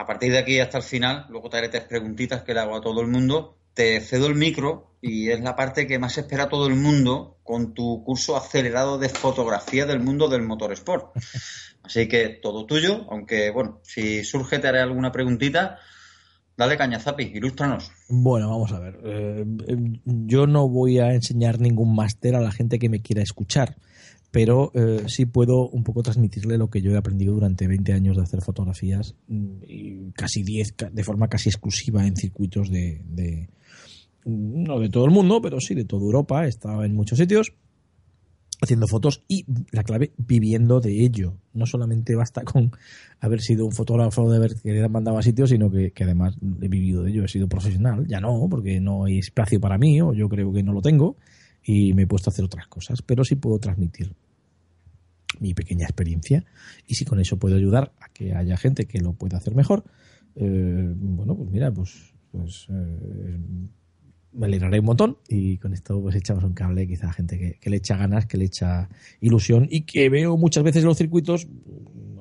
a partir de aquí hasta el final, luego te haré tres preguntitas que le hago a todo el mundo. Te cedo el micro y es la parte que más espera todo el mundo con tu curso acelerado de fotografía del mundo del motorsport. Así que todo tuyo, aunque bueno, si surge te haré alguna preguntita. Dale caña, Zapi, ilústranos. Bueno, vamos a ver. Eh, yo no voy a enseñar ningún máster a la gente que me quiera escuchar pero eh, sí puedo un poco transmitirle lo que yo he aprendido durante 20 años de hacer fotografías mm, y casi 10 de forma casi exclusiva en circuitos de, de, no de todo el mundo, pero sí de toda Europa, he estado en muchos sitios haciendo fotos y la clave viviendo de ello. No solamente basta con haber sido un fotógrafo de haber que mandado a sitios, sino que, que, además he vivido de ello, he sido profesional. Ya no, porque no hay espacio para mí, o yo creo que no lo tengo y me he puesto a hacer otras cosas, pero sí puedo transmitir mi pequeña experiencia y si con eso puedo ayudar a que haya gente que lo pueda hacer mejor, eh, bueno, pues mira, pues, pues eh, me alegraré un montón y con esto pues echamos un cable quizá a gente que, le echa ganas, que le echa ilusión y que veo muchas veces en los circuitos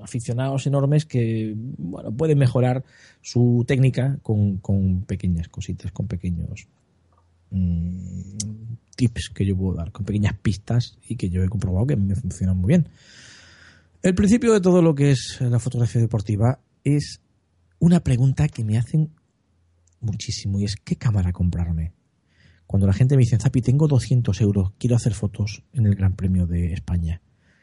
aficionados enormes que bueno, pueden mejorar su técnica con, con pequeñas cositas, con pequeños Mm, tips que yo puedo dar, con pequeñas pistas y que yo he comprobado que me funcionan muy bien. El principio de todo lo que es la fotografía deportiva es una pregunta que me hacen muchísimo y es ¿qué cámara comprarme? Cuando la gente me dice, Zapi, tengo 200 euros, quiero hacer fotos en el Gran Premio de España,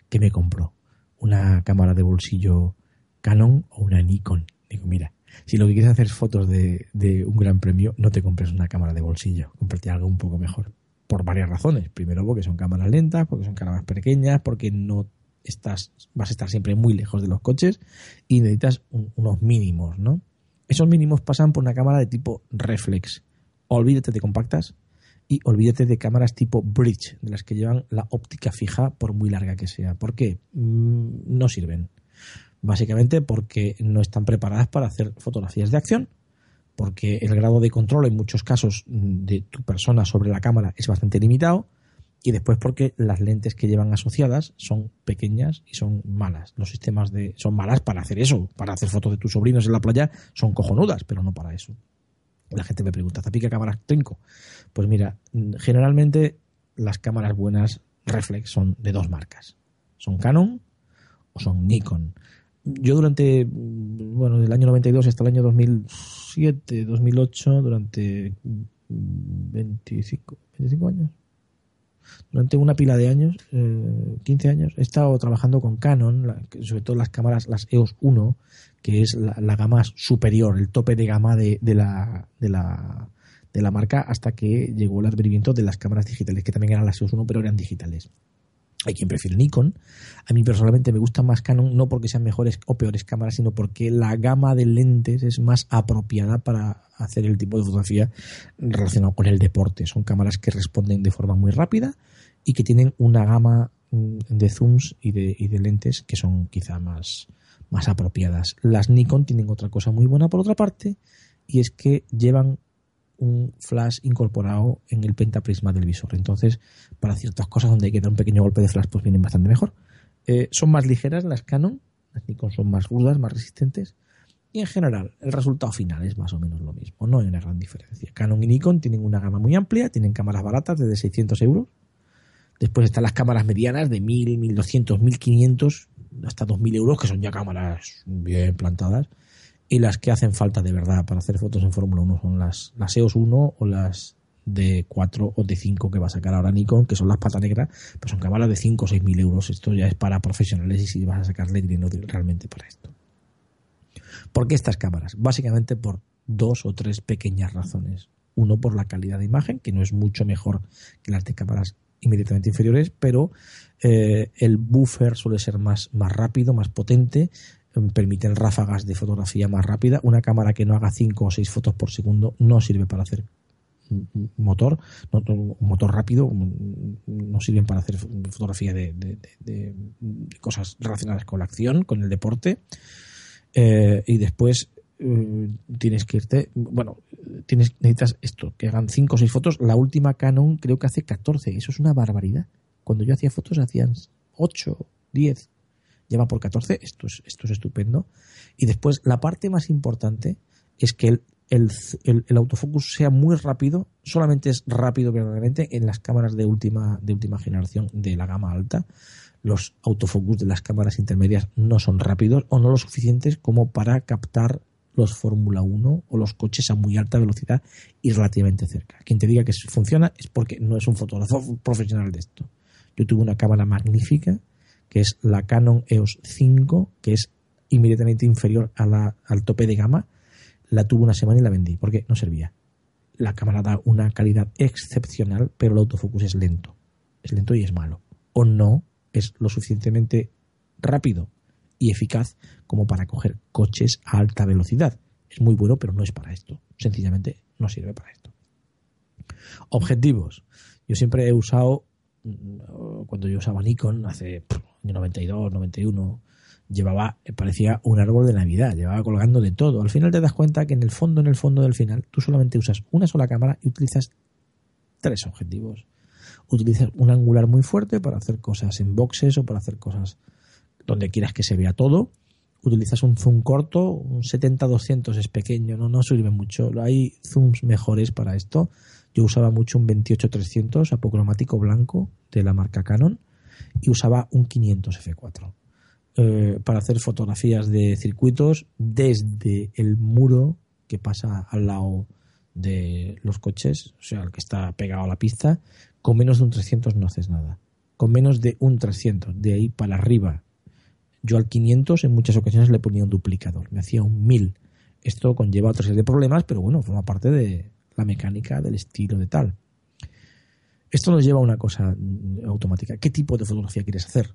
¿qué me compro? ¿Una cámara de bolsillo Canon o una Nikon? Digo, mira, si lo que quieres hacer es fotos de, un gran premio, no te compres una cámara de bolsillo, cómprate algo un poco mejor. Por varias razones. Primero, porque son cámaras lentas, porque son cámaras pequeñas, porque no estás, vas a estar siempre muy lejos de los coches y necesitas unos mínimos, ¿no? Esos mínimos pasan por una cámara de tipo reflex. Olvídate de compactas y olvídate de cámaras tipo bridge, de las que llevan la óptica fija por muy larga que sea. ¿Por qué? Mm, no sirven básicamente porque no están preparadas para hacer fotografías de acción, porque el grado de control en muchos casos de tu persona sobre la cámara es bastante limitado, y después porque las lentes que llevan asociadas son pequeñas y son malas. Los sistemas de son malas para hacer eso, para hacer fotos de tus sobrinos en la playa son cojonudas, pero no para eso. La gente me pregunta, ¿Zapi qué cámaras tengo? Pues mira, generalmente las cámaras buenas reflex son de dos marcas. Son Canon o son Nikon yo durante, bueno, del año 92 hasta el año 2007, 2008, durante 25, 25 años, durante una pila de años, eh, 15 años, he estado trabajando con Canon, sobre todo las cámaras, las EOS 1, que es la, gama superior, el tope de gama de, de, la, de, la, de la marca, hasta que llegó el advenimiento de las cámaras digitales, que también eran las EOS 1, pero eran digitales. Hay quien prefiere Nikon. A mí personalmente me gusta más Canon, no porque sean mejores o peores cámaras, sino porque la gama de lentes es más apropiada para hacer el tipo de fotografía relacionado con el deporte. Son cámaras que responden de forma muy rápida y que tienen una gama mm, de zooms y de, y de lentes que son quizá más, más apropiadas. Las Nikon tienen otra cosa muy buena por otra parte y es que llevan un flash incorporado en el pentaprisma del visor. Entonces, para ciertas cosas donde hay que dar un pequeño golpe de flash, pues vienen bastante mejor. Eh, son más ligeras las Canon, las Nikon son más rudas, más resistentes. Y en general, el resultado final es más o menos lo mismo. No hay una gran diferencia. Canon y Nikon tienen una gama muy amplia, tienen cámaras baratas desde 600 euros. Después están las cámaras medianas de 1000, 1200, 1500, hasta 2000 euros, que son ya cámaras bien plantadas y las que hacen falta de verdad para hacer fotos en Fórmula 1 son las, las EOS 1 o las de 4 o de 5 que va a sacar ahora Nikon, que son las pata negras, pues son cámaras de 5 o 6 mil euros. Esto ya es para profesionales y si vas a sacarle dinero realmente para esto. ¿Por qué estas cámaras? Básicamente por dos o tres pequeñas razones. Uno, por la calidad de imagen, que no es mucho mejor que las de cámaras inmediatamente inferiores, pero eh, el buffer suele ser más, más rápido, más potente, permiten ráfagas de fotografía más rápida. Una cámara que no haga 5 o 6 fotos por segundo no sirve para hacer motor, no, motor rápido, no sirven para hacer fotografía de, cosas relacionadas con la acción, con el deporte. Eh, y después eh, tienes que irte, bueno, tienes, necesitas esto, que hagan 5 o 6 fotos. La última Canon creo que hace 14, eso es una barbaridad. Cuando yo hacía fotos hacían 8, 10 lleva por 14, esto es, esto es estupendo. Y después, la parte más importante es que el, el, el, autofocus sea muy rápido, solamente es rápido verdaderamente en las cámaras de última, de última generación de la gama alta. Los autofocus de las cámaras intermedias no son rápidos o no lo suficientes como para captar los Fórmula 1 o los coches a muy alta velocidad y relativamente cerca. Quien te diga que funciona es porque no es un fotógrafo profesional de esto. Yo tuve una cámara magnífica que es la Canon EOS 5, que es inmediatamente inferior a la, al tope de gama. La tuve una semana y la vendí porque no servía. La cámara da una calidad excepcional, pero el autofocus es lento. Es lento y es malo. O no es lo suficientemente rápido y eficaz como para coger coches a alta velocidad. Es muy bueno, pero no es para esto. Sencillamente no sirve para esto. Objetivos. Yo siempre he usado, mm, cuando yo usaba Nikon, hace año 92, 91, llevaba, parecía un árbol de Navidad, llevaba colgando de todo. Al final te das cuenta que en el fondo, en el fondo del final, tú solamente usas una sola cámara y utilizas tres objetivos. Utilizas un angular muy fuerte para hacer cosas en boxes o para hacer cosas donde quieras que se vea todo. Utilizas un zoom corto, un 70-200 es pequeño, no, no sirve mucho. Hay zooms mejores para esto. Yo usaba mucho un 28-300 apocromático blanco de la marca Canon y usaba un 500 F4 eh, para hacer fotografías de circuitos desde el muro que pasa al lado de los coches, o sea, el que está pegado a la pista, con menos de un 300 no haces nada. Con menos de un 300, de ahí para arriba yo al 500 en muchas ocasiones le ponía un duplicador, me hacía un 1000. Esto conlleva otra serie de problemas, pero bueno, forma parte de la mecánica, del estilo, de tal. Esto nos lleva a una cosa automática. ¿Qué tipo de fotografía quieres hacer?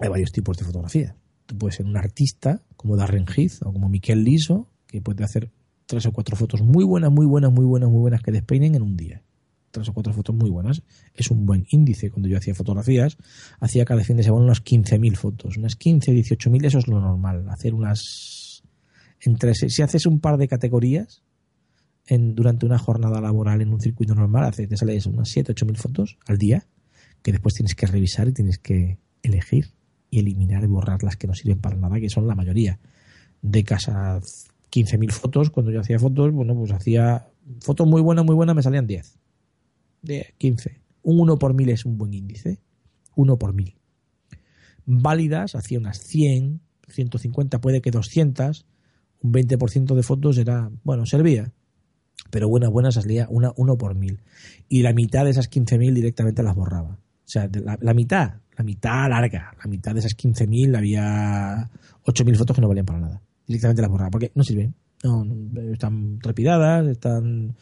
Hay varios tipos de fotografía. Tú puedes ser un artista como Darren Heath o como Miquel Liso, que puede hacer tres o cuatro fotos muy buenas, muy buenas, muy buenas, muy buenas que despeinen en un día tres o cuatro fotos muy buenas. Es un buen índice. Cuando yo hacía fotografías, hacía cada fin de semana unas 15.000 fotos. Unas 15, 18.000, eso es lo normal. Hacer unas... Entre, si haces un par de categorías en, durante una jornada laboral en un circuito normal, hace, te sale eso, unas 7, 8.000 fotos al día, que después tienes que revisar y tienes que elegir y eliminar y borrar las que no sirven para nada, que son la mayoría. De casa 15.000 fotos, cuando yo hacía fotos, bueno, pues hacía fotos muy buenas, muy buenas, me salían 10 de 15. Un 1 por mil es un buen índice. 1 por mil. Válidas, hacía unas 100, 150, puede que 200. Un 20% de fotos era, bueno, servía. Pero buenas, buenas salía una 1 por mil. Y la mitad de esas 15.000 directamente las borraba. O sea, la, la, mitad, la mitad larga, la mitad de esas 15.000 había 8.000 fotos que no valían para nada. Directamente las borraba, porque no sirven. No, están trepidadas, están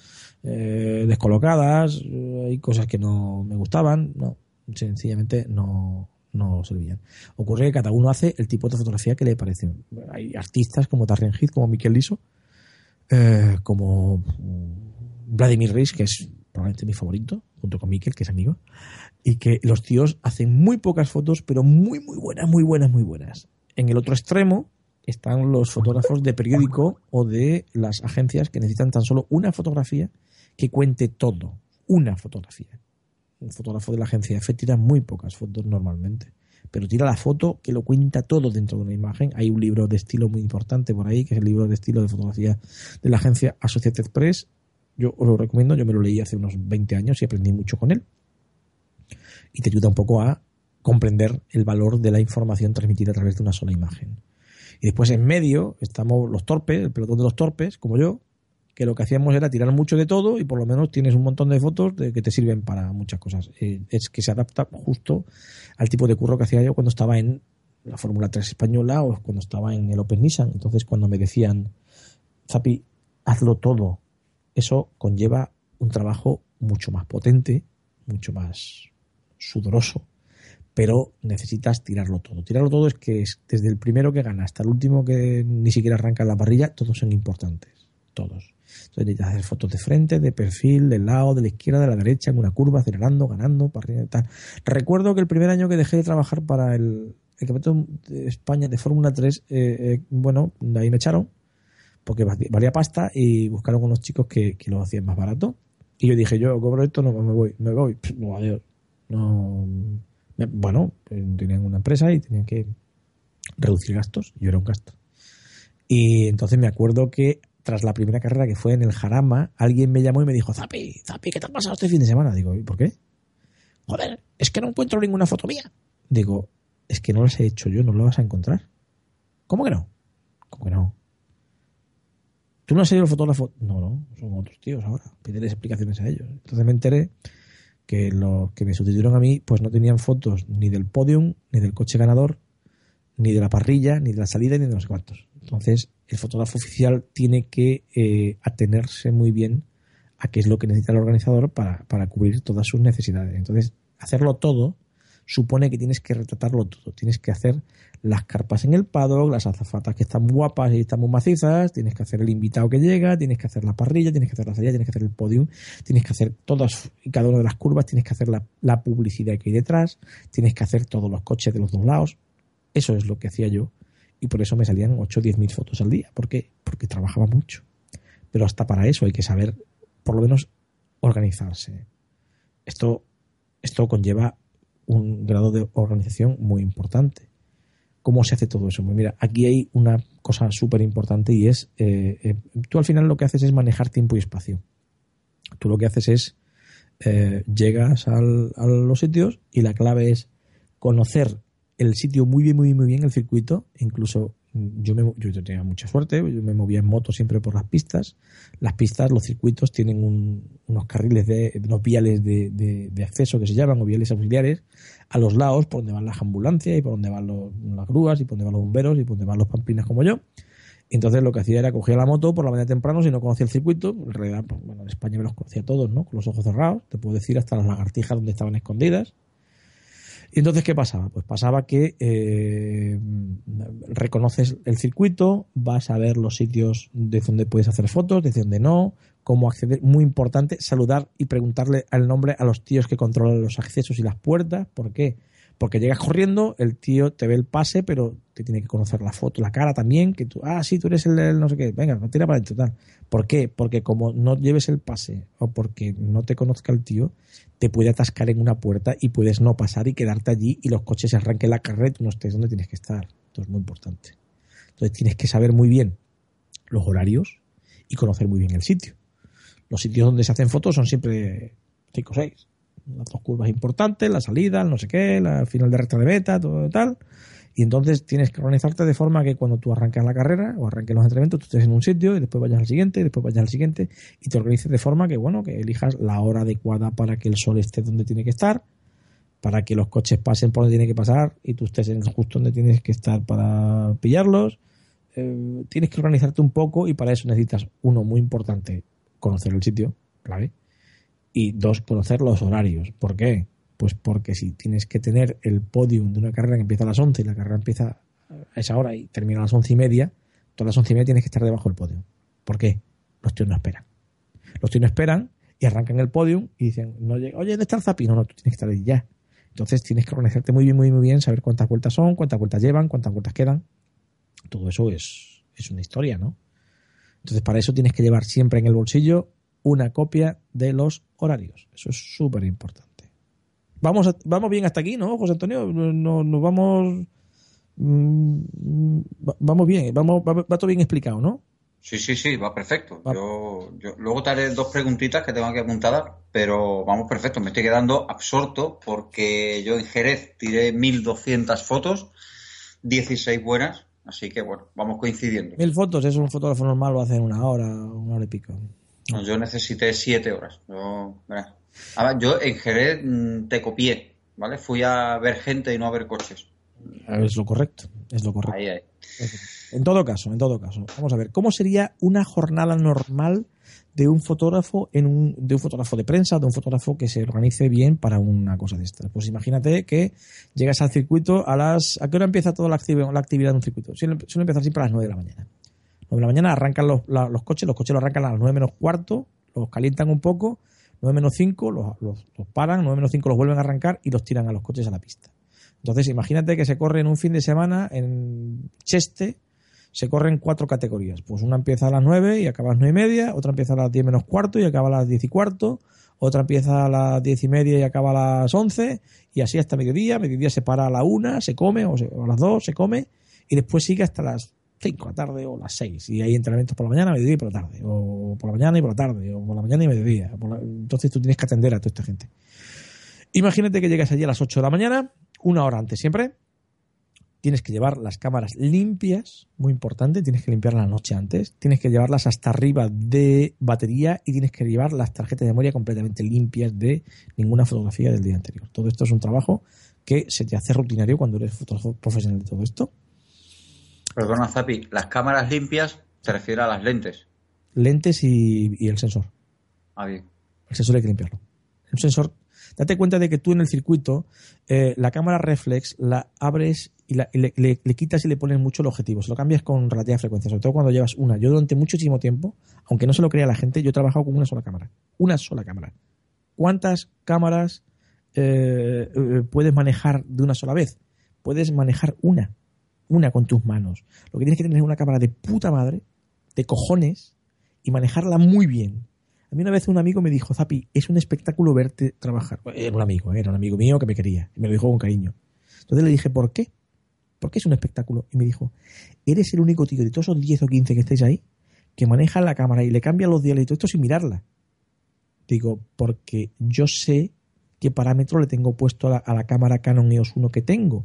eh, descolocadas, eh, hay cosas que no me gustaban, no, sencillamente no, no servían. Ocurre que cada uno hace el tipo de fotografía que le parece. Hay artistas como Darren Heath, como Miquel Liso, eh, como Vladimir Reis, que es probablemente mi favorito, junto con Miquel, que es amigo, y que los tíos hacen muy pocas fotos, pero muy, muy buenas, muy buenas, muy buenas. En el otro extremo están los fotógrafos de periódico o de las agencias que necesitan tan solo una fotografía que cuente todo, una fotografía. Un fotógrafo de la agencia F tira muy pocas fotos normalmente, pero tira la foto que lo cuenta todo dentro de una imagen. Hay un libro de estilo muy importante por ahí, que es el libro de estilo de fotografía de la agencia Associated Press. Yo os lo recomiendo, yo me lo leí hace unos 20 años y aprendí mucho con él. Y te ayuda un poco a comprender el valor de la información transmitida a través de una sola imagen. Y después en medio estamos los torpes, el pelotón de los torpes, como yo, que lo que hacíamos era tirar mucho de todo y por lo menos tienes un montón de fotos de, que te sirven para muchas cosas. Eh, es que se adapta justo al tipo de curro que hacía yo cuando estaba en la Fórmula 3 española o cuando estaba en el Open Nissan. Entonces cuando me decían, Zapi, hazlo todo, eso conlleva un trabajo mucho más potente, mucho más sudoroso, pero necesitas tirarlo todo. Tirarlo todo es que es desde el primero que gana hasta el último que ni siquiera arranca la parrilla, todos son importantes, todos. Entonces necesitas hacer fotos de frente, de perfil, del lado, de la izquierda, de la derecha, en una curva, acelerando, ganando, arriba y tal. Recuerdo que el primer año que dejé de trabajar para el, el de España de Fórmula 3, eh, eh, bueno, ahí me echaron, porque valía pasta y buscaron unos chicos que, lo hacían más barato. Y yo dije, yo cobro esto, no me voy, me voy. No, adiós. No, bueno, tenían una empresa y tenían que reducir gastos, yo era un gasto. Y entonces me acuerdo que tras la primera carrera que fue en el Jarama, alguien me llamó y me dijo, Zapi, Zapi, ¿qué te ha pasado este fin de semana? Digo, ¿y por qué? Joder, es que no encuentro ninguna foto mía. Digo, es que no las he hecho yo, no las vas a encontrar. ¿Cómo que no? ¿Cómo que no? ¿Tú no has sido el fotógrafo? No, no, son otros tíos ahora. Pídeles explicaciones a ellos. Entonces me enteré que los que me sustituyeron a mí, pues no tenían fotos ni del podium, ni del coche ganador, ni de la parrilla, ni de la salida, ni de los cuartos. Entonces, el fotógrafo oficial tiene que eh, atenerse muy bien a qué es lo que necesita el organizador para, para cubrir todas sus necesidades. Entonces, hacerlo todo supone que tienes que retratarlo todo. Tienes que hacer las carpas en el paddock, las azafatas que están guapas y están muy macizas, tienes que hacer el invitado que llega, tienes que hacer la parrilla, tienes que hacer la salida, tienes que hacer el podium, tienes que hacer todas y cada una de las curvas, tienes que hacer la, la publicidad que hay detrás, tienes que hacer todos los coches de los dos lados. Eso es lo que hacía yo y por eso me salían 8 o 10 mil fotos al día. ¿Por qué? Porque trabajaba mucho. Pero hasta para eso hay que saber, por lo menos, organizarse. Esto, esto conlleva un grado de organización muy importante. ¿Cómo se hace todo eso? Pues mira, aquí hay una cosa súper importante y es, eh, eh, tú al final lo que haces es manejar tiempo y espacio. Tú lo que haces es, eh, llegas a los sitios y la clave es conocer el sitio muy bien, muy bien, muy bien, el circuito, incluso yo, me, yo tenía mucha suerte, yo me movía en moto siempre por las pistas. Las pistas, los circuitos tienen unos carriles, de, unos viales de, de, acceso que se llaman, o viales auxiliares, a los lados por donde van las ambulancias y por donde van las grúas y por donde van los bomberos y por donde van los pamplinas como yo. Entonces lo que hacía era cogía la moto por la mañana temprano si no conocía el circuito. En realidad, pues, bueno, en España me los conocía todos, ¿no? Con los ojos cerrados. Te puedo decir hasta las lagartijas donde estaban escondidas. Y entonces, ¿qué pasaba? Pues pasaba que eh, reconoces el circuito, vas a ver los sitios de donde puedes hacer fotos, de donde no, cómo acceder. Muy importante, saludar y preguntarle el nombre a los tíos que controlan los accesos y las puertas. ¿Por qué? Porque llegas corriendo, el tío te ve el pase, pero te tiene que conocer la foto, la cara también, que tú, ah, sí, tú eres el, del no sé qué, venga, no tira para adentro, tal. ¿Por qué? Porque como no lleves el pase o porque no te conozca el tío, te puede atascar en una puerta y puedes no pasar y quedarte allí y los coches se arranquen la carrera y no estés donde tienes que estar. Esto es muy importante. Entonces tienes que saber muy bien los horarios y conocer muy bien el sitio. Los sitios donde se hacen fotos son siempre 5 o 6 las dos curvas importantes, la salida, el no sé qué, el final de recta de beta, todo tal. Y entonces tienes que organizarte de forma que cuando tú arranques la carrera o arranques los entrenamientos, tú estés en un sitio y después vayas al siguiente, y después vayas al siguiente y te organices de forma que, bueno, que elijas la hora adecuada para que el sol esté donde tiene que estar, para que los coches pasen por donde tiene que pasar y tú estés en justo donde tienes que estar para pillarlos. Eh, tienes que organizarte un poco y para eso necesitas, uno, muy importante, conocer el sitio, ¿vale? Y dos, conocer los horarios. ¿Por qué? Pues porque si tienes que tener el podium de una carrera que empieza a las 11 y la carrera empieza a esa hora y termina a las once y media, todas las once y media tienes que estar debajo del podio. ¿Por qué? Los tíos no esperan. Los tíos no esperan y arrancan el podium y dicen, no oye, ¿dónde está el zapi? No, no, tú tienes que estar ahí ya. Entonces tienes que organizarte muy bien, muy, muy bien, saber cuántas vueltas son, cuántas vueltas llevan, cuántas vueltas quedan. Todo eso es, es una historia, ¿no? Entonces para eso tienes que llevar siempre en el bolsillo una copia de los horarios. Eso es súper importante. Vamos, vamos bien hasta aquí, ¿no, José Antonio? Nos, nos vamos... Mm, vamos bien, vamos, va, todo bien explicado, ¿no? Sí, sí, sí, va perfecto. Yo, yo, luego te haré dos preguntitas que tengo aquí apuntadas, pero vamos perfecto. Me estoy quedando absorto porque yo en Jerez tiré 1200 fotos, 16 buenas, así que bueno, vamos coincidiendo. Mil fotos, es un fotógrafo normal, lo hace en una hora, una hora y pico yo necesité siete horas. Yo, en Jerez mm, te copié, ¿vale? Fui a ver gente y no a ver coches. Es lo correcto, es lo correcto. En todo caso, en todo caso, vamos a ver, ¿cómo sería una jornada normal de un fotógrafo en un, de un fotógrafo de prensa, de un fotógrafo que se organice bien para una cosa de estas? Pues imagínate que llegas al circuito a las ¿a qué hora empieza toda la actividad, la actividad de un circuito? Suele, suele empezar siempre a las 9 de la mañana de la mañana arrancan los, los coches, los coches los arrancan a las 9 menos cuarto, los calientan un poco, 9 menos 5 los, los, paran, 9 menos 5 los vuelven a arrancar y los tiran a los coches a la pista. Entonces, imagínate que se corre en un fin de semana en Cheste, se corren cuatro categorías. Pues una empieza a las 9 y acaba a las 9 y media, otra empieza a las 10 menos cuarto y acaba a las 10 y cuarto, otra empieza a las 10 y media y acaba a las 11, y así hasta mediodía. Mediodía se para a la 1, se come, o, a las 2 se come, y después sigue hasta las 5 de la tarde o las 6 y hay entrenamientos por la mañana, mediodía y por la tarde, o por la mañana y por la tarde, o por la mañana y mediodía. Entonces tú tienes que atender a toda esta gente. Imagínate que llegas allí a las 8 de la mañana, una hora antes siempre, tienes que llevar las cámaras limpias, muy importante, tienes que limpiarlas la noche antes, tienes que llevarlas hasta arriba de batería y tienes que llevar las tarjetas de memoria completamente limpias de ninguna fotografía del día anterior. Todo esto es un trabajo que se te hace rutinario cuando eres fotógrafo profesional de todo esto. Perdona, Zapi, las cámaras limpias se refiere a las lentes. Lentes y, el sensor. Ah, bien. El sensor hay que limpiarlo. El sensor Date cuenta de que tú en el circuito eh, la cámara reflex la abres y, le, quitas y le pones mucho el objetivo. Se lo cambias con relativa frecuencia, sobre todo cuando llevas una. Yo durante muchísimo tiempo, aunque no se lo crea la gente, yo he trabajado con una sola cámara. Una sola cámara. ¿Cuántas cámaras eh, eh, puedes manejar de una sola vez? Puedes manejar una. Una con tus manos. Lo que tienes que tener es una cámara de puta madre, de cojones, y manejarla muy bien a mí una vez un amigo me dijo, Zapi, es un espectáculo verte trabajar. Era un amigo, ¿eh? era un amigo mío que me quería. Y me lo dijo con cariño. Entonces le dije, ¿por qué? ¿Por qué es un espectáculo? Y me dijo, eres el único tío de todos esos 10 o 15 que estáis ahí que maneja la cámara y le cambia los diales y todo esto sin mirarla. Digo, porque yo sé qué parámetro le tengo puesto a la, a la cámara Canon EOS 1 que tengo.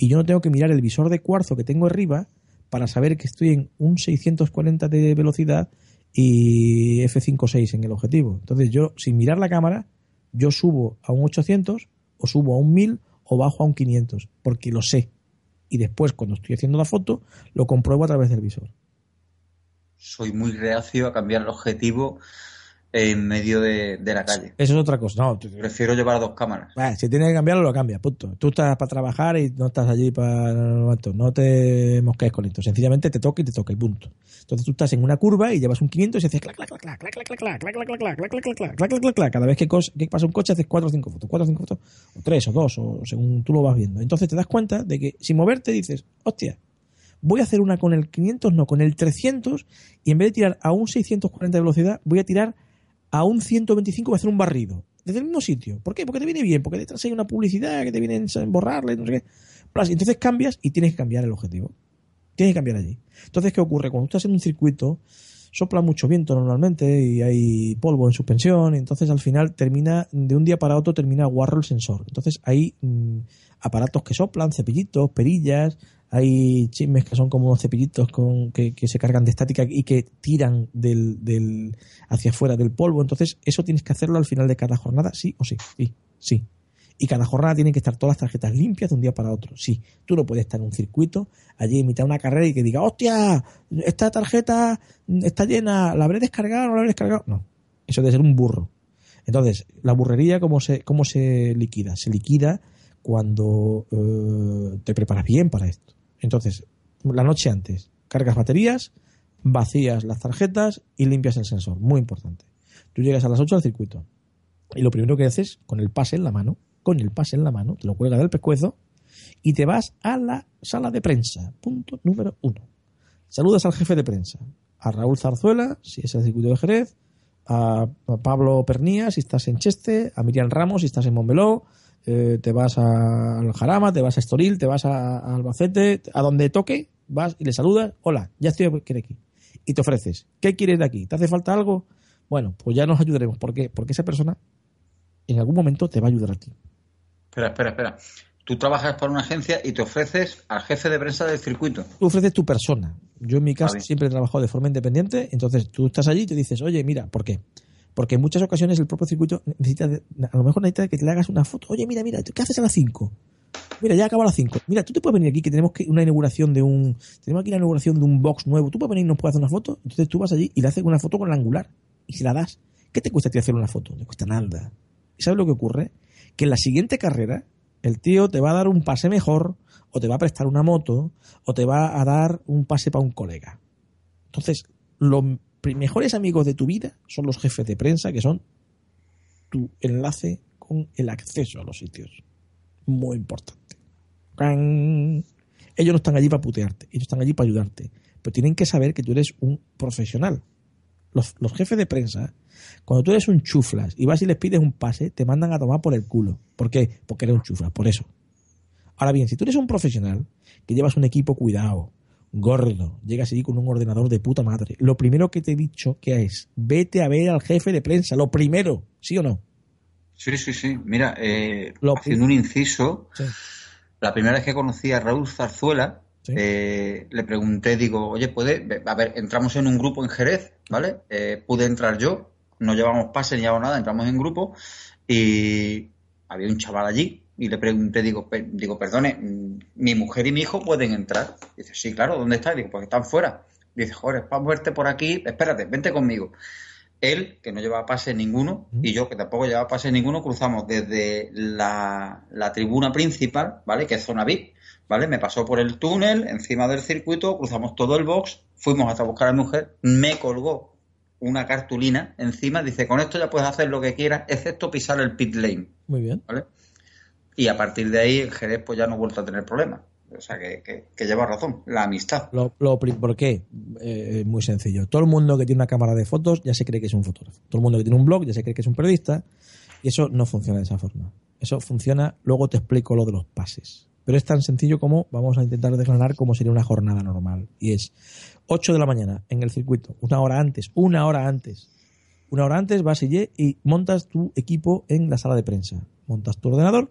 Y yo no tengo que mirar el visor de cuarzo que tengo arriba para saber que estoy en un 640 de velocidad y F5.6 en el objetivo. Entonces yo, sin mirar la cámara, yo subo a un 800 o subo a un 1000 o bajo a un 500, porque lo sé. Y después, cuando estoy haciendo la foto, lo compruebo a través del visor. Soy muy reacio a cambiar el objetivo en medio de, la calle. Eso es otra cosa. No, Prefiero llevar dos cámaras. si tienes que cambiarlo, lo cambia punto. Tú estás para trabajar y no estás allí para... No te mosques con esto. Sencillamente te toca y te toca y punto. Entonces tú estás en una curva y llevas un 500 y haces clac, clac, clac, clac, clac, clac, clac, clac, clac, clac, clac, clac, clac, clac, clac, clac. Cada vez que pasa un coche haces 4 o 5 fotos, 4 o 5 fotos, o 3 o 2, o según tú lo vas viendo. Entonces te das cuenta de que sin moverte dices, hostia, voy a hacer una con el 500, no, con el 300, y en vez de tirar a un 640 de velocidad, voy a tirar a un 125 va a hacer un barrido. Desde el mismo sitio. ¿Por qué? Porque te viene bien, porque detrás hay una publicidad que te viene a borrarle, no sé qué. Entonces cambias y tienes que cambiar el objetivo. Tienes que cambiar allí. Entonces, ¿qué ocurre? Cuando estás en un circuito, sopla mucho viento normalmente y hay polvo en suspensión, y entonces al final termina, de un día para otro termina guarro el sensor. Entonces hay mm, aparatos que soplan, cepillitos, perillas, hay chismes que son como cepillitos con, que, se cargan de estática y que tiran del, del, hacia afuera del polvo. Entonces, eso tienes que hacerlo al final de cada jornada, sí o sí, sí, sí. Y cada jornada tienen que estar todas las tarjetas limpias de un día para otro. Sí, tú no puedes estar en un circuito, allí imitar una carrera y que diga, hostia, esta tarjeta está llena, ¿la habré descargado o no la habré descargado? No, eso debe ser un burro. Entonces, la burrería, ¿cómo se, cómo se liquida? Se liquida cuando eh, te preparas bien para esto. Entonces, la noche antes, cargas baterías, vacías las tarjetas y limpias el sensor. Muy importante. Tú llegas a las 8 al circuito y lo primero que haces, con el pase en la mano, con el pase en la mano, te lo cuelgas del pescuezo y te vas a la sala de prensa. Punto número uno. Saludas al jefe de prensa, a Raúl Zarzuela, si es el circuito de Jerez, a Pablo Pernía, si estás en Cheste, a Miriam Ramos, si estás en Montmeló, eh, te vas al Jarama, te vas a Estoril, te vas a, Albacete, a donde toque, vas y le saludas, hola, ya estoy aquí. Y te ofreces, ¿qué quieres de aquí? ¿Te hace falta algo? Bueno, pues ya nos ayudaremos. ¿Por qué? Porque esa persona en algún momento te va a ayudar a ti. Espera, espera, espera. Tú trabajas para una agencia y te ofreces al jefe de prensa del circuito. Tú ofreces tu persona. Yo en mi caso siempre he trabajado de forma independiente, entonces tú estás allí y te dices, oye, mira, ¿por qué? Porque en muchas ocasiones el propio circuito necesita, a lo mejor necesita que te le hagas una foto. Oye, mira, mira, ¿qué haces a las 5? Mira, ya acaba a las 5. Mira, tú te puedes venir aquí que tenemos que una inauguración de un. Tenemos aquí la inauguración de un box nuevo. Tú puedes venir y nos puedes hacer una foto. Entonces tú vas allí y le haces una foto con el angular. Y se la das. ¿Qué te cuesta a ti hacer una foto? No cuesta nada. ¿Y sabes lo que ocurre? Que en la siguiente carrera, el tío te va a dar un pase mejor, o te va a prestar una moto, o te va a dar un pase para un colega. Entonces, lo mejores amigos de tu vida son los jefes de prensa, que son tu enlace con el acceso a los sitios. Muy importante. Ellos no están allí para putearte, ellos están allí para ayudarte. Pero tienen que saber que tú eres un profesional. Los, los jefes de prensa, cuando tú eres un chuflas y vas y les pides un pase, te mandan a tomar por el culo. ¿Por qué? Porque eres un chuflas, por eso. Ahora bien, si tú eres un profesional que llevas un equipo cuidado, gordo, llegas allí con un ordenador de puta madre, lo primero que te he dicho que es, vete a ver al jefe de prensa, lo primero, ¿sí o no? Sí, sí, sí. Mira, eh, haciendo un inciso, la primera vez que conocí a Raúl Zarzuela, eh, le pregunté, digo, oye, ¿puede? A ver, entramos en un grupo en Jerez, ¿vale? Eh, pude entrar yo, no llevamos pase ni llevamos nada, entramos en grupo y había un chaval allí y le pregunté, digo, digo, perdone, mm, mi mujer y mi hijo pueden entrar. Dice, sí, claro, ¿dónde está? Digo, pues están fuera. Dice, joder, vamos a verte por aquí, espérate, vente conmigo. Él, que no llevaba pase ninguno, y yo, que tampoco llevaba pase ninguno, cruzamos desde la, tribuna principal, ¿vale? Que es zona VIP, ¿vale? Me pasó por el túnel, encima del circuito, cruzamos todo el box, fuimos hasta buscar a mi mujer, me colgó una cartulina encima, dice, con esto ya puedes hacer lo que quieras, excepto pisar el pit lane. Muy bien. ¿Vale? Y a partir de ahí Jerez pues ya no ha vuelto a tener problemas. O sea que, lleva razón, la amistad. Lo, ¿Por qué? Eh, muy sencillo. Todo el mundo que tiene una cámara de fotos ya se cree que es un fotógrafo. Todo el mundo que tiene un blog ya se cree que es un periodista. Y eso no funciona de esa forma. Eso funciona, luego te explico lo de los pases. Pero es tan sencillo como vamos a intentar declarar cómo sería una jornada normal. Y es 8 de la mañana en el circuito, una hora antes, una hora antes. Una hora antes vas allí y montas tu equipo en la sala de prensa. Montas tu ordenador,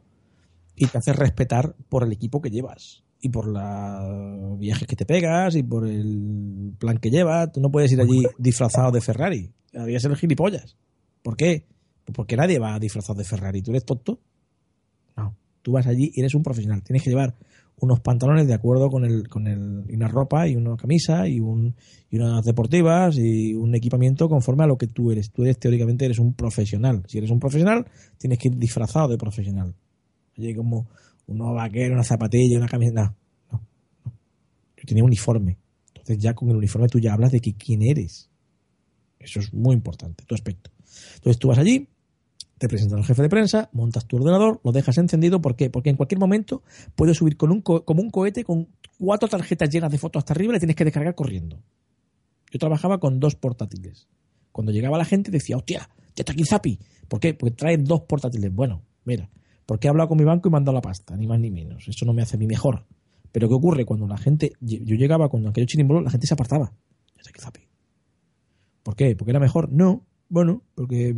y te haces respetar por el equipo que llevas y por los viajes que te pegas y por el plan que llevas. Tú no puedes ir allí disfrazado de Ferrari. Debería ser gilipollas. ¿Por qué? Pues porque nadie va disfrazado de Ferrari. ¿Tú eres tonto? No. Tú vas allí y eres un profesional. Tienes que llevar unos pantalones de acuerdo con el, con el, y una ropa y una camisa y, un, y unas deportivas y un equipamiento conforme a lo que tú eres. Tú eres teóricamente eres un profesional. Si eres un profesional, tienes que ir disfrazado de profesional. Oye, como unos vaqueros, una zapatilla, una camiseta. No, no, Yo tenía uniforme. Entonces ya con el uniforme tú ya hablas de que quién eres. Eso es muy importante, tu aspecto. Entonces tú vas allí, te presentas al jefe de prensa, montas tu ordenador, lo dejas encendido. ¿Por qué? Porque en cualquier momento puedes subir con un como un cohete con cuatro tarjetas llenas de fotos hasta arriba y le tienes que descargar corriendo. Yo trabajaba con dos portátiles. Cuando llegaba la gente decía, hostia, ya está aquí Zapi. ¿Por qué? Porque trae dos portátiles. Bueno, mira, porque he hablado con mi banco y me han dado la pasta, ni más ni menos. Eso no me hace a mí mejor. Pero ¿qué ocurre? Cuando la gente, yo llegaba cuando aquello chirimbolo, la gente se apartaba. ¿Por qué? ¿Porque era mejor? No. Bueno, porque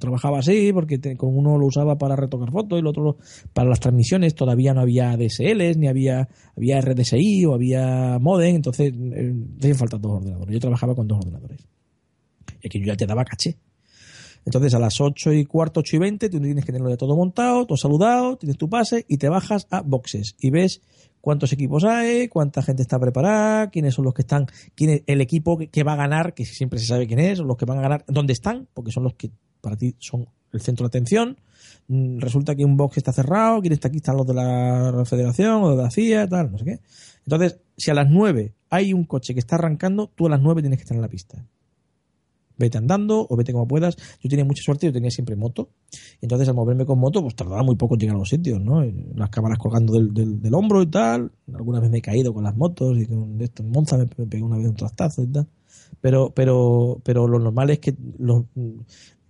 trabajaba así, porque con uno lo usaba para retocar fotos y el otro para las transmisiones. Todavía no había DSLs, ni había, había RDSI o había modem, entonces eh, hacían falta dos ordenadores. Yo trabajaba con dos ordenadores. Y que yo ya te daba caché. Entonces a las 8 y cuarto, 8 y 20, tú tienes que tenerlo ya todo montado, todo saludado, tienes tu pase y te bajas a boxes y ves cuántos equipos hay, cuánta gente está preparada, quiénes son los que están, quién el equipo que, va a ganar, que siempre se sabe quién es, los que van a ganar, dónde están, porque son los que para ti son el centro de atención. Mm, resulta que un box está cerrado, quién está aquí, están los de la federación o de la CIA, tal, no sé qué. Entonces, si a las 9 hay un coche que está arrancando, tú a las 9 tienes que estar en la pista vete andando o vete como puedas. Yo tenía mucha suerte, yo tenía siempre moto. Entonces, al moverme con moto, pues tardaba muy poco en llegar a los sitios, ¿no? Las cámaras colgando del, del, hombro y tal. Alguna vez me he caído con las motos y con esto. En Monza me, pegué una vez un trastazo y tal. Pero, pero, pero lo normal es que los,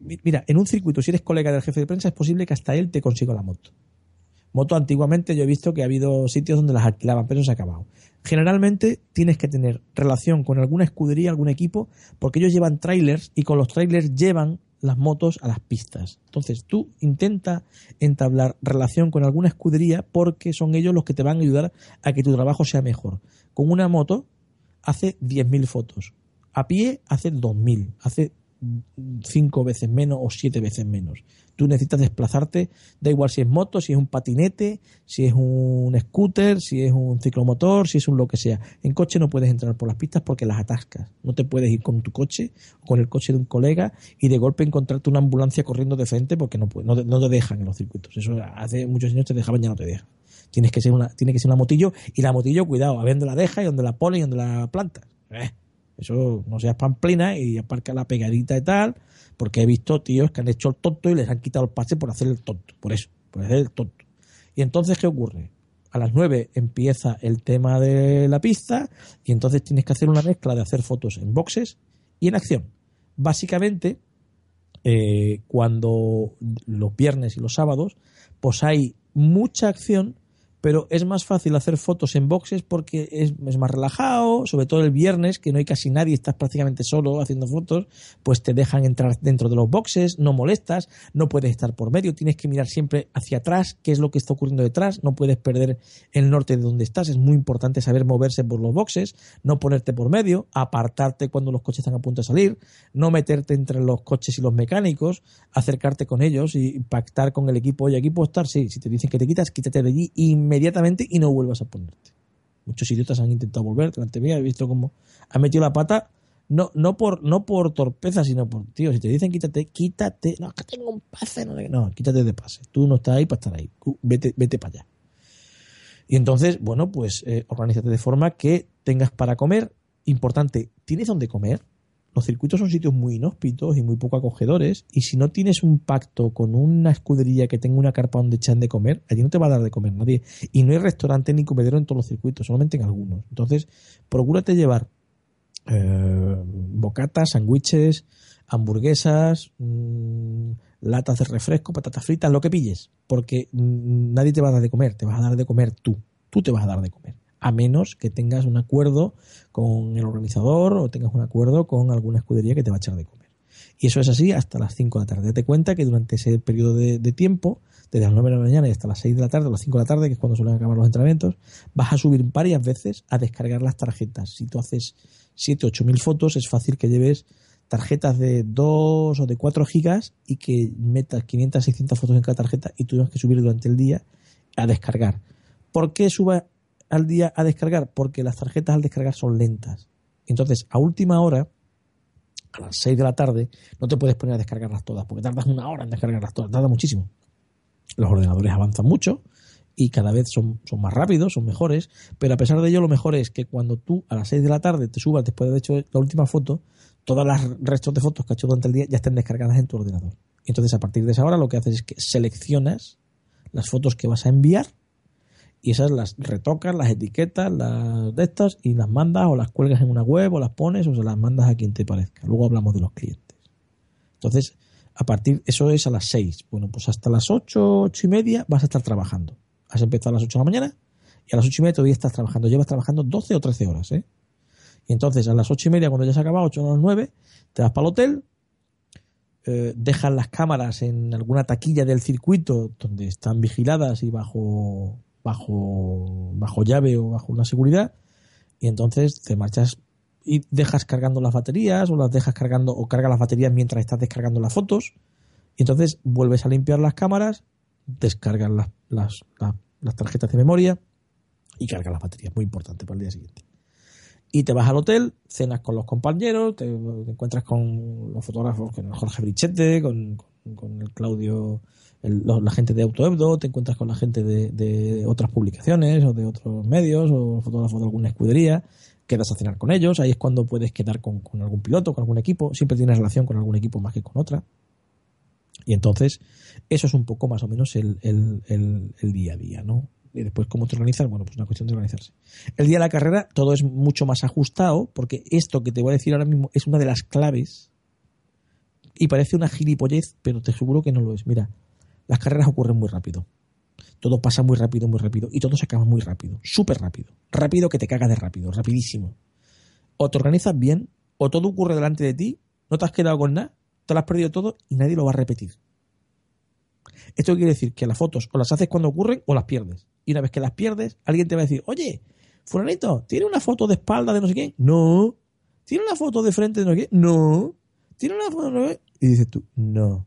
mira, en un circuito, si eres colega del jefe de prensa, es posible que hasta él te consiga la moto. Moto antiguamente yo he visto que ha habido sitios donde las alquilaban, pero se ha acabado. Generalmente tienes que tener relación con alguna escudería, algún equipo, porque ellos llevan trailers y con los trailers llevan las motos a las pistas. Entonces tú intenta entablar relación con alguna escudería porque son ellos los que te van a ayudar a que tu trabajo sea mejor. Con una moto hace 10.000 fotos. A pie hace 2.000. Hace cinco veces menos o siete veces menos. Tú necesitas desplazarte, da igual si es moto, si es un patinete, si es un scooter, si es un ciclomotor, si es un lo que sea. En coche no puedes entrar por las pistas porque las atascas. No te puedes ir con tu coche o con el coche de un colega y de golpe encontrarte una ambulancia corriendo de frente porque no, no, no te dejan en los circuitos. Eso hace muchos años te dejaban, ya no te dejan. Tienes que ser una, tiene que ser una motillo y la motillo, cuidado, a ver dónde la deja y dónde la pone y dónde la planta. Eh, eso no seas pamplina y aparca la pegadita y tal porque he visto tíos que han hecho el tonto y les han quitado el pase por hacer el tonto, por eso, por hacer el tonto. Y entonces, ¿qué ocurre? A las 9 empieza el tema de la pista y entonces tienes que hacer una mezcla de hacer fotos en boxes y en acción. Básicamente, eh, cuando los viernes y los sábados, pues hay mucha acción, pero es más fácil hacer fotos en boxes porque es, más relajado, sobre todo el viernes, que no hay casi nadie, estás prácticamente solo haciendo fotos, pues te dejan entrar dentro de los boxes, no molestas, no puedes estar por medio, tienes que mirar siempre hacia atrás, qué es lo que está ocurriendo detrás, no puedes perder el norte de donde estás, es muy importante saber moverse por los boxes, no ponerte por medio, apartarte cuando los coches están a punto de salir, no meterte entre los coches y los mecánicos, acercarte con ellos y pactar con el equipo, oye, aquí puedo estar, sí, si te dicen que te quitas, quítate de allí inmediatamente inmediatamente y no vuelvas a ponerte. Muchos idiotas han intentado volver delante mía, he visto cómo ha metido la pata, no, no por, no por torpeza, sino por, tío, si te dicen quítate, quítate, no, que tengo un pase, no, no, quítate de pase. Tú no estás ahí para estar ahí, vete, vete para allá. Y entonces, bueno, pues eh, organízate de forma que tengas para comer. Importante, ¿tienes dónde comer? Los circuitos son sitios muy inhóspitos y muy poco acogedores y si no tienes un pacto con una escudería que tenga una carpa donde echan de comer, allí no te va a dar de comer nadie. Y no hay restaurante ni comedero en todos los circuitos, solamente en algunos. Entonces, procúrate llevar eh, bocatas, sándwiches, hamburguesas, mmm, latas de refresco, patatas fritas, lo que pilles, porque mmm, nadie te va a dar de comer, te vas a dar de comer tú, tú te vas a dar de comer a menos que tengas un acuerdo con el organizador o tengas un acuerdo con alguna escudería que te va a echar de comer. Y eso es así hasta las 5 de la tarde. Date cuenta que durante ese periodo de, tiempo, desde las 9 de la mañana y hasta las 6 de la tarde o las 5 de la tarde, que es cuando suelen acabar los entrenamientos, vas a subir varias veces a descargar las tarjetas. Si tú haces 7 8 mil fotos, es fácil que lleves tarjetas de 2 o de 4 gigas y que metas 500, 600 fotos en cada tarjeta y tengas que subir durante el día a descargar. ¿Por qué suba al día a descargar? Porque las tarjetas al descargar son lentas. Entonces, a última hora, a las 6 de la tarde, no te puedes poner a descargarlas todas, porque tardas una hora en descargarlas todas, tarda muchísimo. Los ordenadores avanzan mucho y cada vez son, son más rápidos, son mejores, pero a pesar de ello lo mejor es que cuando tú a las 6 de la tarde te subas después de haber hecho la última foto, todas las restos de fotos que has hecho durante el día ya estén descargadas en tu ordenador. Entonces a partir de esa hora lo que haces es que seleccionas las fotos que vas a enviar y esas las retocas, las etiquetas, las de estas y las mandas o las cuelgas en una web o las pones o se las mandas a quien te parezca. Luego hablamos de los clientes. Entonces, a partir, eso es a las 6. Bueno, pues hasta las 8, 8 y media vas a estar trabajando. Has empezado a las 8 de la mañana y a las 8 y media todavía estás trabajando. Llevas trabajando 12 o 13 horas, ¿eh? Y entonces a las 8 y media, cuando ya se ha acabado, 8 o las 9, te vas para el hotel, eh, dejan las cámaras en alguna taquilla del circuito donde están vigiladas y bajo bajo, bajo llave o bajo una seguridad y entonces te marchas y dejas cargando las baterías o las dejas cargando o carga las baterías mientras estás descargando las fotos y entonces vuelves a limpiar las cámaras, descargas las, las, las, tarjetas de memoria y cargas las baterías, muy importante para el día siguiente. Y te vas al hotel, cenas con los compañeros, te, te encuentras con los fotógrafos, con Jorge Brichete, con, con, con el Claudio la gente de AutoEbdo, te encuentras con la gente de, otras publicaciones o de otros medios o fotógrafos de alguna escudería, quedas a cenar con ellos, ahí es cuando puedes quedar con, algún piloto, con algún equipo, siempre tienes relación con algún equipo más que con otra. Y entonces, eso es un poco más o menos el, día a día, ¿no? Y después, ¿cómo te organizas? Bueno, pues una cuestión de organizarse. El día de la carrera, todo es mucho más ajustado, porque esto que te voy a decir ahora mismo es una de las claves. Y parece una gilipollez, pero te aseguro que no lo es. Mira, las carreras ocurren muy rápido. Todo pasa muy rápido, muy rápido. Y todo se acaba muy rápido. Súper rápido. Rápido que te cagas de rápido. Rapidísimo. O te organizas bien, o todo ocurre delante de ti, no te has quedado con nada, te lo has perdido todo y nadie lo va a repetir. Esto quiere decir que las fotos o las haces cuando ocurren o las pierdes. Y una vez que las pierdes, alguien te va a decir, oye, fulanito, ¿tiene una foto de espalda de no sé quién? No. ¿Tiene una foto de frente de no sé quién? No. ¿Tiene una foto de Y dices tú, no.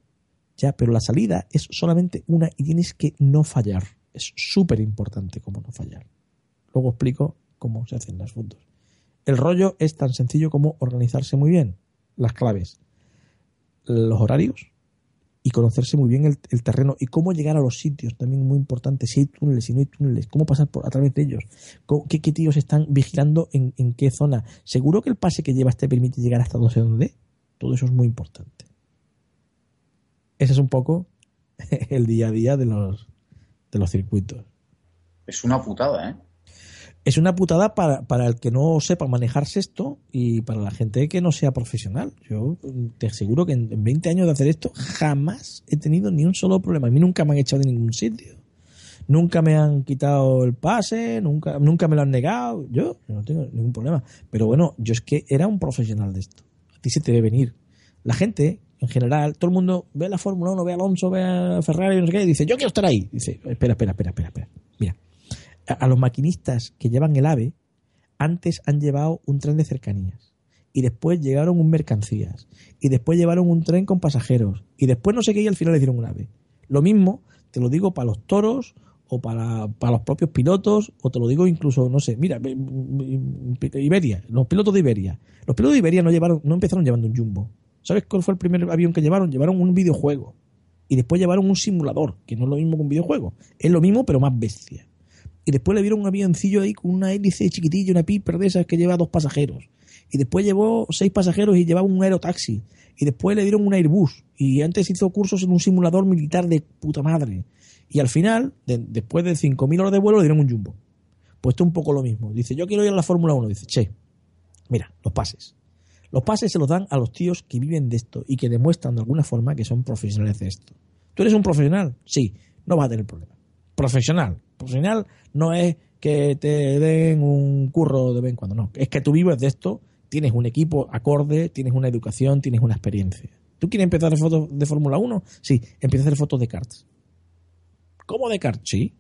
Ya, pero la salida es solamente una y tienes que no fallar. Es súper importante cómo no fallar. Luego explico cómo se hacen las fotos. El rollo es tan sencillo como organizarse muy bien. Las claves. Los horarios y conocerse muy bien el, el, terreno y cómo llegar a los sitios, también muy importante, si hay túneles, si no hay túneles, cómo pasar por, a través de ellos, qué, qué, tíos están vigilando en, en, qué zona. Seguro que el pase que llevas te permite llegar hasta no sé dónde. Todo eso es muy importante ese es un poco el día a día de los, de los circuitos. Es una putada, ¿eh? Es una putada para, para el que no sepa manejarse esto y para la gente que no sea profesional. Yo te aseguro que en 20 años de hacer esto jamás he tenido ni un solo problema. A mí nunca me han echado de ningún sitio. nunca me han quitado el pase, nunca, nunca me lo han negado. Yo no tengo ningún problema. Pero bueno, yo es que era un profesional de esto. A ti se te debe venir. La gente, en general, todo el mundo ve la Fórmula 1, ve a Alonso, ve a Ferrari, no sé qué, y dice, yo quiero estar ahí. Dice, espera, espera, espera, espera, espera. Mira, a, a los maquinistas que llevan el AVE, antes han llevado un tren de cercanías. Y después llegaron un mercancías. Y después llevaron un tren con pasajeros. Y después no sé qué y al final le dieron un AVE. Lo mismo, te lo digo para los toros o para, para los propios pilotos, o te lo digo incluso, no sé, mira, Iberia, los pilotos de Iberia. Los pilotos de Iberia no, llevaron, no empezaron llevando un jumbo. ¿Sabes cuál fue el primer avión que llevaron? Llevaron un videojuego. Y después llevaron un simulador, que no es lo mismo que un videojuego. Es lo mismo, pero más bestia. Y después le vieron un avioncillo ahí con una hélice chiquitilla, una piper de esas que lleva dos pasajeros. Y después llevó seis pasajeros y llevaba un aerotaxi. Y después le dieron un Airbus. Y antes hizo cursos en un simulador militar de puta madre. Y al final, de, después de 5.000 horas de vuelo, le dieron un jumbo. Pues esto es un poco lo mismo. Dice, yo quiero ir a la Fórmula 1. Dice, che, mira, los pases. Los pases se los dan a los tíos que viven de esto y que demuestran de alguna forma que son profesionales de esto. ¿Tú eres un profesional? Sí, no vas a tener problema. Profesional. Profesional no es que te den un curro de vez en cuando, no. Es que tú vives de esto, tienes un equipo acorde, tienes una educación, tienes una experiencia. ¿Tú quieres empezar a hacer fotos de Fórmula 1? Sí, empieza a hacer fotos de karts. ¿Cómo de karts? Sí.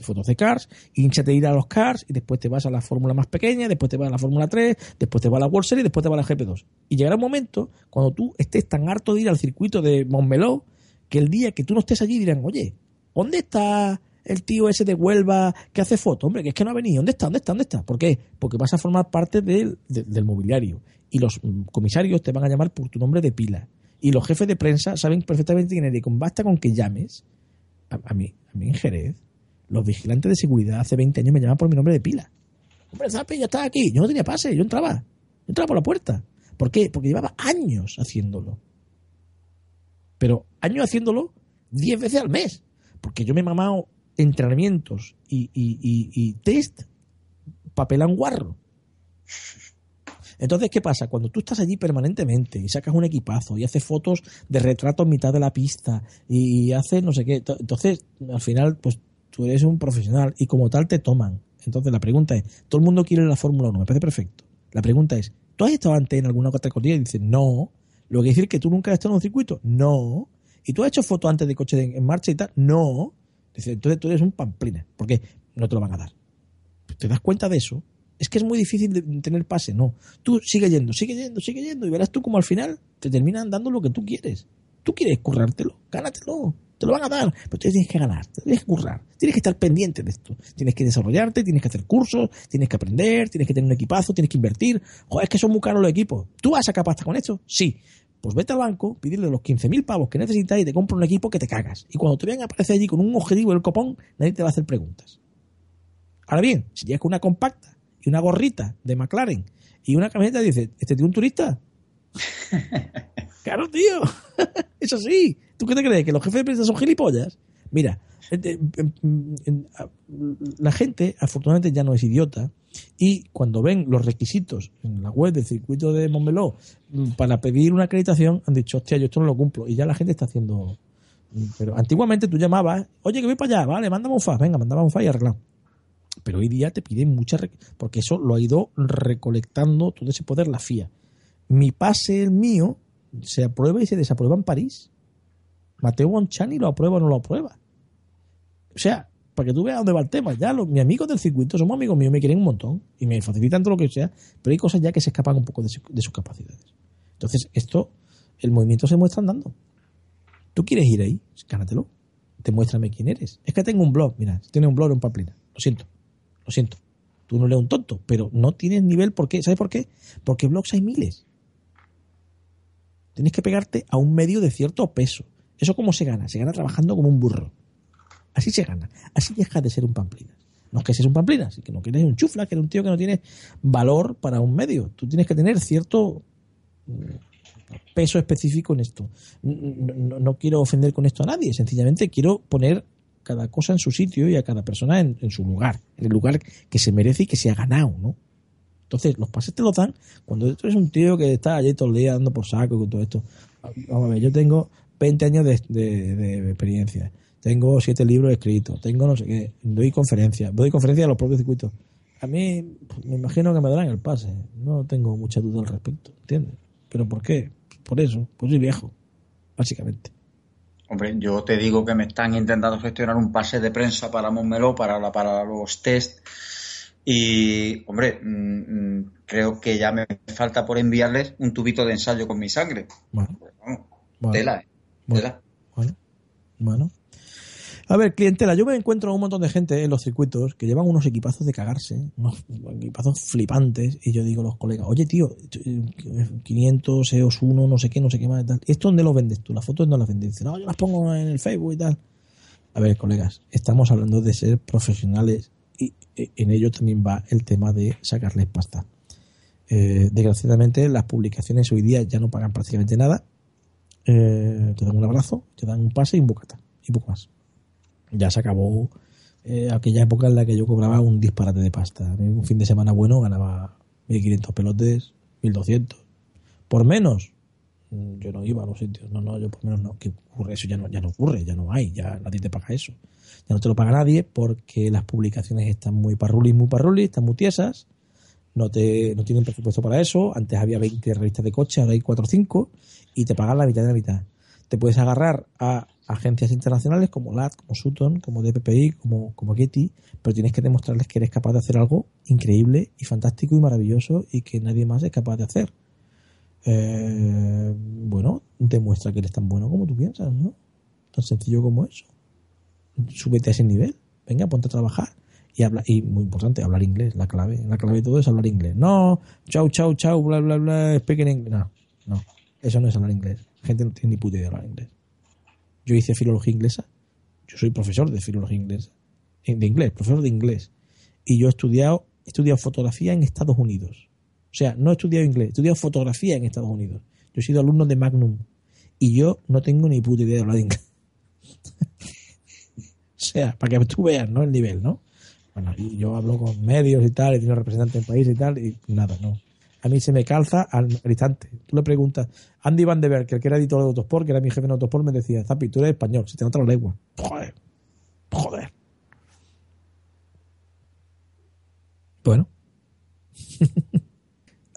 Fotos de cars, hinchate ir a los cars y después te vas a la fórmula más pequeña, después te vas a la fórmula 3, después te vas a la World Series después te vas a la GP2. Y llegará un momento cuando tú estés tan harto de ir al circuito de Montmeló que el día que tú no estés allí dirán, oye, ¿dónde está el tío ese de Huelva que hace fotos? Hombre, que es que no ha venido. ¿Dónde está? ¿Dónde está? ¿Dónde está? ¿Por qué? Porque vas a formar parte del, de, del mobiliario. Y los comisarios te van a llamar por tu nombre de pila. Y los jefes de prensa saben perfectamente quién eres. Basta con que llames. A, a, mí, a mí en Jerez, los vigilantes de seguridad hace 20 años me llamaban por mi nombre de pila. Hombre, Zapi, ya estaba aquí. Yo no tenía pase, yo entraba. Yo entraba por la puerta. ¿Por qué? Porque llevaba años haciéndolo. Pero años haciéndolo 10 veces al mes. Porque yo me he mamado entrenamientos y, y, y, y test papelan guarro. Entonces, ¿qué pasa? Cuando tú estás allí permanentemente y sacas un equipazo y haces fotos de retrato en mitad de la pista y haces no sé qué, entonces al final, pues tú eres un profesional y como tal te toman. Entonces la pregunta es, todo el mundo quiere la Fórmula 1, me parece perfecto. La pregunta es, ¿tú has estado antes en alguna categoría? Y dices, no. ¿Lo que decir que tú nunca has estado en un circuito? No. ¿Y tú has hecho fotos antes de coche en marcha y tal? No. Dice, entonces tú eres un pamplina. ¿Por qué? No te lo van a dar. ¿Te das cuenta de eso? Es que es muy difícil de tener pase, no. Tú sigue yendo, sigue yendo, sigue yendo y verás tú como al final te terminan dando lo que tú quieres. Tú quieres currártelo, gánatelo. Te lo van a dar, pero tú tienes que ganar, tienes que currar, tienes que estar pendiente de esto. Tienes que desarrollarte, tienes que hacer cursos, tienes que aprender, tienes que tener un equipazo, tienes que invertir. Joder, es que son muy caros los equipos. ¿Tú vas a sacar pasta con esto? Sí. Pues vete al banco, pídele los 15.000 pavos que necesitas y te compra un equipo que te cagas. Y cuando te vean aparecer allí con un objetivo del copón, nadie te va a hacer preguntas. Ahora bien, si llegas con una compacta y una gorrita de McLaren y una camiseta dice, ¿este tío un turista? claro, tío. Eso sí. ¿Tú qué te crees? ¿Que los jefes de prensa son gilipollas? Mira, la gente afortunadamente ya no es idiota y cuando ven los requisitos en la web del circuito de Montmeló para pedir una acreditación han dicho, hostia, yo esto no lo cumplo y ya la gente está haciendo... Pero antiguamente tú llamabas, oye, que voy para allá, vale, mándame un fax, venga, mandaba un fax y arreglado pero hoy día te piden mucha porque eso lo ha ido recolectando todo ese poder la FIA. Mi pase, el mío, se aprueba y se desaprueba en París. Mateo Bonchani lo aprueba o no lo aprueba. O sea, para que tú veas dónde va el tema. Ya los, mis amigos del circuito somos amigos míos, me quieren un montón y me facilitan todo lo que sea, pero hay cosas ya que se escapan un poco de, su, de sus capacidades. Entonces, esto, el movimiento se muestra andando. ¿Tú quieres ir ahí? Gánatelo. Demuéstrame quién eres. Es que tengo un blog, mira, tiene un blog en Pamplina. Lo siento. Lo siento. Tú no eres un tonto, pero no tienes nivel. ¿Por qué? ¿Sabes por qué? Porque blogs hay miles. Tienes que pegarte a un medio de cierto peso. ¿Eso cómo se gana? Se gana trabajando como un burro. Así se gana. Así deja de ser un pamplinas. No es que seas un pamplinas, que no quieres un chufla, que eres un tío que no tiene valor para un medio. Tú tienes que tener cierto peso específico en esto. No, no, quiero ofender con esto a nadie, sencillamente quiero poner cada cosa en su sitio y a cada persona en, su lugar, en el lugar que se merece y que se ha ganado, ¿no? Entonces, los pases te los dan cuando tú eres un tío que está allí todo el día dando por saco con todo esto. Vamos a ver, yo tengo 20 años de, de, de experiencia. tengo siete libros escritos, tengo no sé qué, doy conferencias, doy conferencias a los propios circuitos. A mí pues, me imagino que me darán el pase, no tengo mucha duda al respecto, ¿entiendes? ¿Pero por qué? Por eso, pues soy viejo, básicamente. Hombre, yo te digo que me están intentando gestionar un pase de prensa para Montmeló, para, para los test. Y, hombre, mm, mm, creo que ya me falta por enviarles un tubito de ensayo con mi sangre. Bueno, bueno, tela, ¿eh? Bueno, bueno. A ver, clientela, yo me encuentro un montón de gente en los circuitos que llevan unos equipazos de cagarse, unos equipazos flipantes, y yo digo a los colegas, oye tío, 500 EOS 1, no sé qué, no sé qué más, tal. ¿esto dónde lo vendes tú? ¿Las fotos dónde las vendes? No, yo las pongo en el Facebook y tal. A ver, colegas, estamos hablando de ser profesionales y en ello también va el tema de sacarles pasta. Eh, desgraciadamente, las publicaciones hoy día ya no pagan prácticamente nada. Eh, te dan un abrazo, te dan un pase y un bocata, y poco más ya se acabó eh, aquella época en la que yo cobraba un disparate de pasta. un fin de semana bueno ganaba 1.500 pelotes, 1.200. Por menos, mm, yo no iba a los sitios. No, no, yo por menos no. ¿Qué ocurre? Eso ya no, ya no ocurre, ya no hay, ya nadie te paga eso. Ya no te lo paga nadie porque las publicaciones están muy parrulis, muy parrulis, están muy tiesas. No, te, no tienen presupuesto para eso. Antes había 20 revistas de coche, ahora hay 4 o 5 y te pagan la mitad de la mitad. Te puedes agarrar a agencias internacionales como LAT, como Sutton, como DPPI, como, como Getty, pero tienes que demostrarles que eres capaz de hacer algo increíble y fantástico y maravilloso y que nadie más es capaz de hacer. Eh, bueno, demuestra que eres tan bueno como tú piensas, ¿no? Tan sencillo como eso. Súbete a ese nivel. Venga, ponte a trabajar. Y habla, y muy importante, hablar inglés, la clave. La clave de todo es hablar inglés. No, chau, chau, chau, bla, bla, bla, speak in English. No, no. Eso no es hablar inglés. La gente no tiene ni puta idea de hablar inglés. Yo hice filología inglesa. Yo soy profesor de filología inglesa. De inglés, profesor de inglés. Y yo he estudiado, he estudiado fotografía en Estados Unidos. O sea, no he estudiado inglés, he estudiado fotografía en Estados Unidos. Yo he sido alumno de Magnum. Y yo no tengo ni puta idea de hablar inglés. o sea, para que tú veas, ¿no? El nivel, ¿no? Bueno, y yo hablo con medios y tal, y tengo representantes en país y tal, y nada, no a mí se me calza al, instante. Tú le preguntas, Andy Van de Berg, que era editor de Autosport, que era mi jefe en Autosport, me decía, Zapi, tú eres español, si te nota la lengua. Joder, joder. Bueno.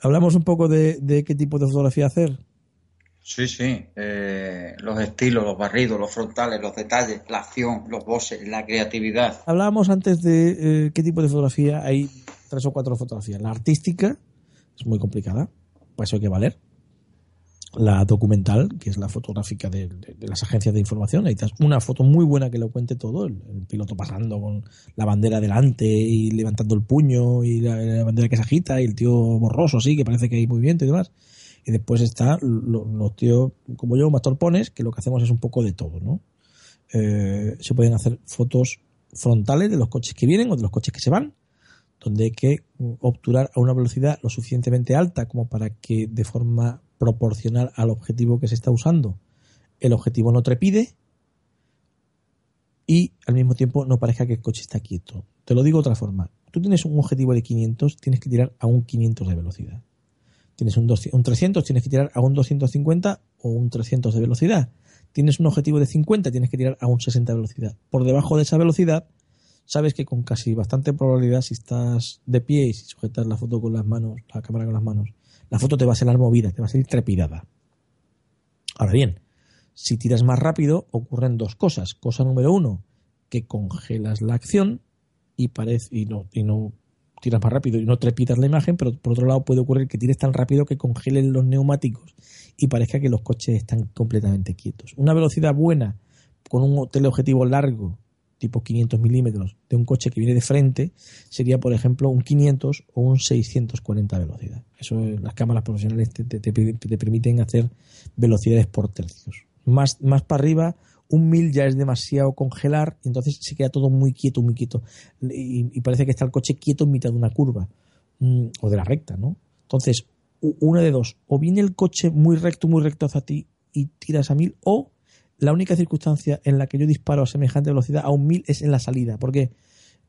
Hablamos un poco de, qué tipo de fotografía hacer. Sí, sí. Eh, los estilos, los barridos, los frontales, los detalles, la acción, los bosses, la creatividad. Hablábamos antes de eh, qué tipo de fotografía. Hay tres o cuatro fotografías. La artística, es muy complicada, por eso hay que valer. La documental, que es la fotográfica de, las agencias de información, está una foto muy buena que lo cuente todo, el, piloto pasando con la bandera delante y levantando el puño y la, bandera que se agita y el tío borroso así, que parece que hay movimiento y demás. Y después está los tíos como yo, más torpones, que lo que hacemos es un poco de todo, ¿no? Eh, se pueden hacer fotos frontales de los coches que vienen o de los coches que se van, donde hay que obturar a una velocidad lo suficientemente alta como para que de forma proporcional al objetivo que se está usando el objetivo no trepide y al mismo tiempo no parezca que el coche está quieto. Te lo digo de otra forma. Tú tienes un objetivo de 500, tienes que tirar a un 500 de velocidad. Tienes un, un 300, tienes que tirar a un 250 o un 300 de velocidad. Tienes un objetivo de 50, tienes que tirar a un 60 de velocidad. Por debajo de esa velocidad sabes que con casi bastante probabilidad, si estás de pie y si sujetas la foto con las manos, la cámara con las manos, la foto te va a salir movida, te va a salir trepidada. Ahora bien, si tiras más rápido, ocurren dos cosas. Cosa número uno, que congelas la acción y, parece, y no tiras más rápido y no trepidas la imagen, pero por otro lado puede ocurrir que tires tan rápido que congelen los neumáticos y parezca que los coches están completamente quietos. Una velocidad buena con un teleobjetivo largo tipo 500 milímetros de un coche que viene de frente sería, por ejemplo, un 500 o un 640 velocidad. Eso las cámaras profesionales te, te, permiten hacer velocidades por tercios. Más, más para arriba, un 1000 ya es demasiado congelar, y entonces se queda todo muy quieto, muy quieto. Y, parece que está el coche quieto en mitad de una curva mm, o de la recta, ¿no? Entonces, una de dos, o viene el coche muy recto, muy recto hacia ti y tiras a 1000, o la única circunstancia en la que yo disparo a semejante velocidad a un 1000 es en la salida, porque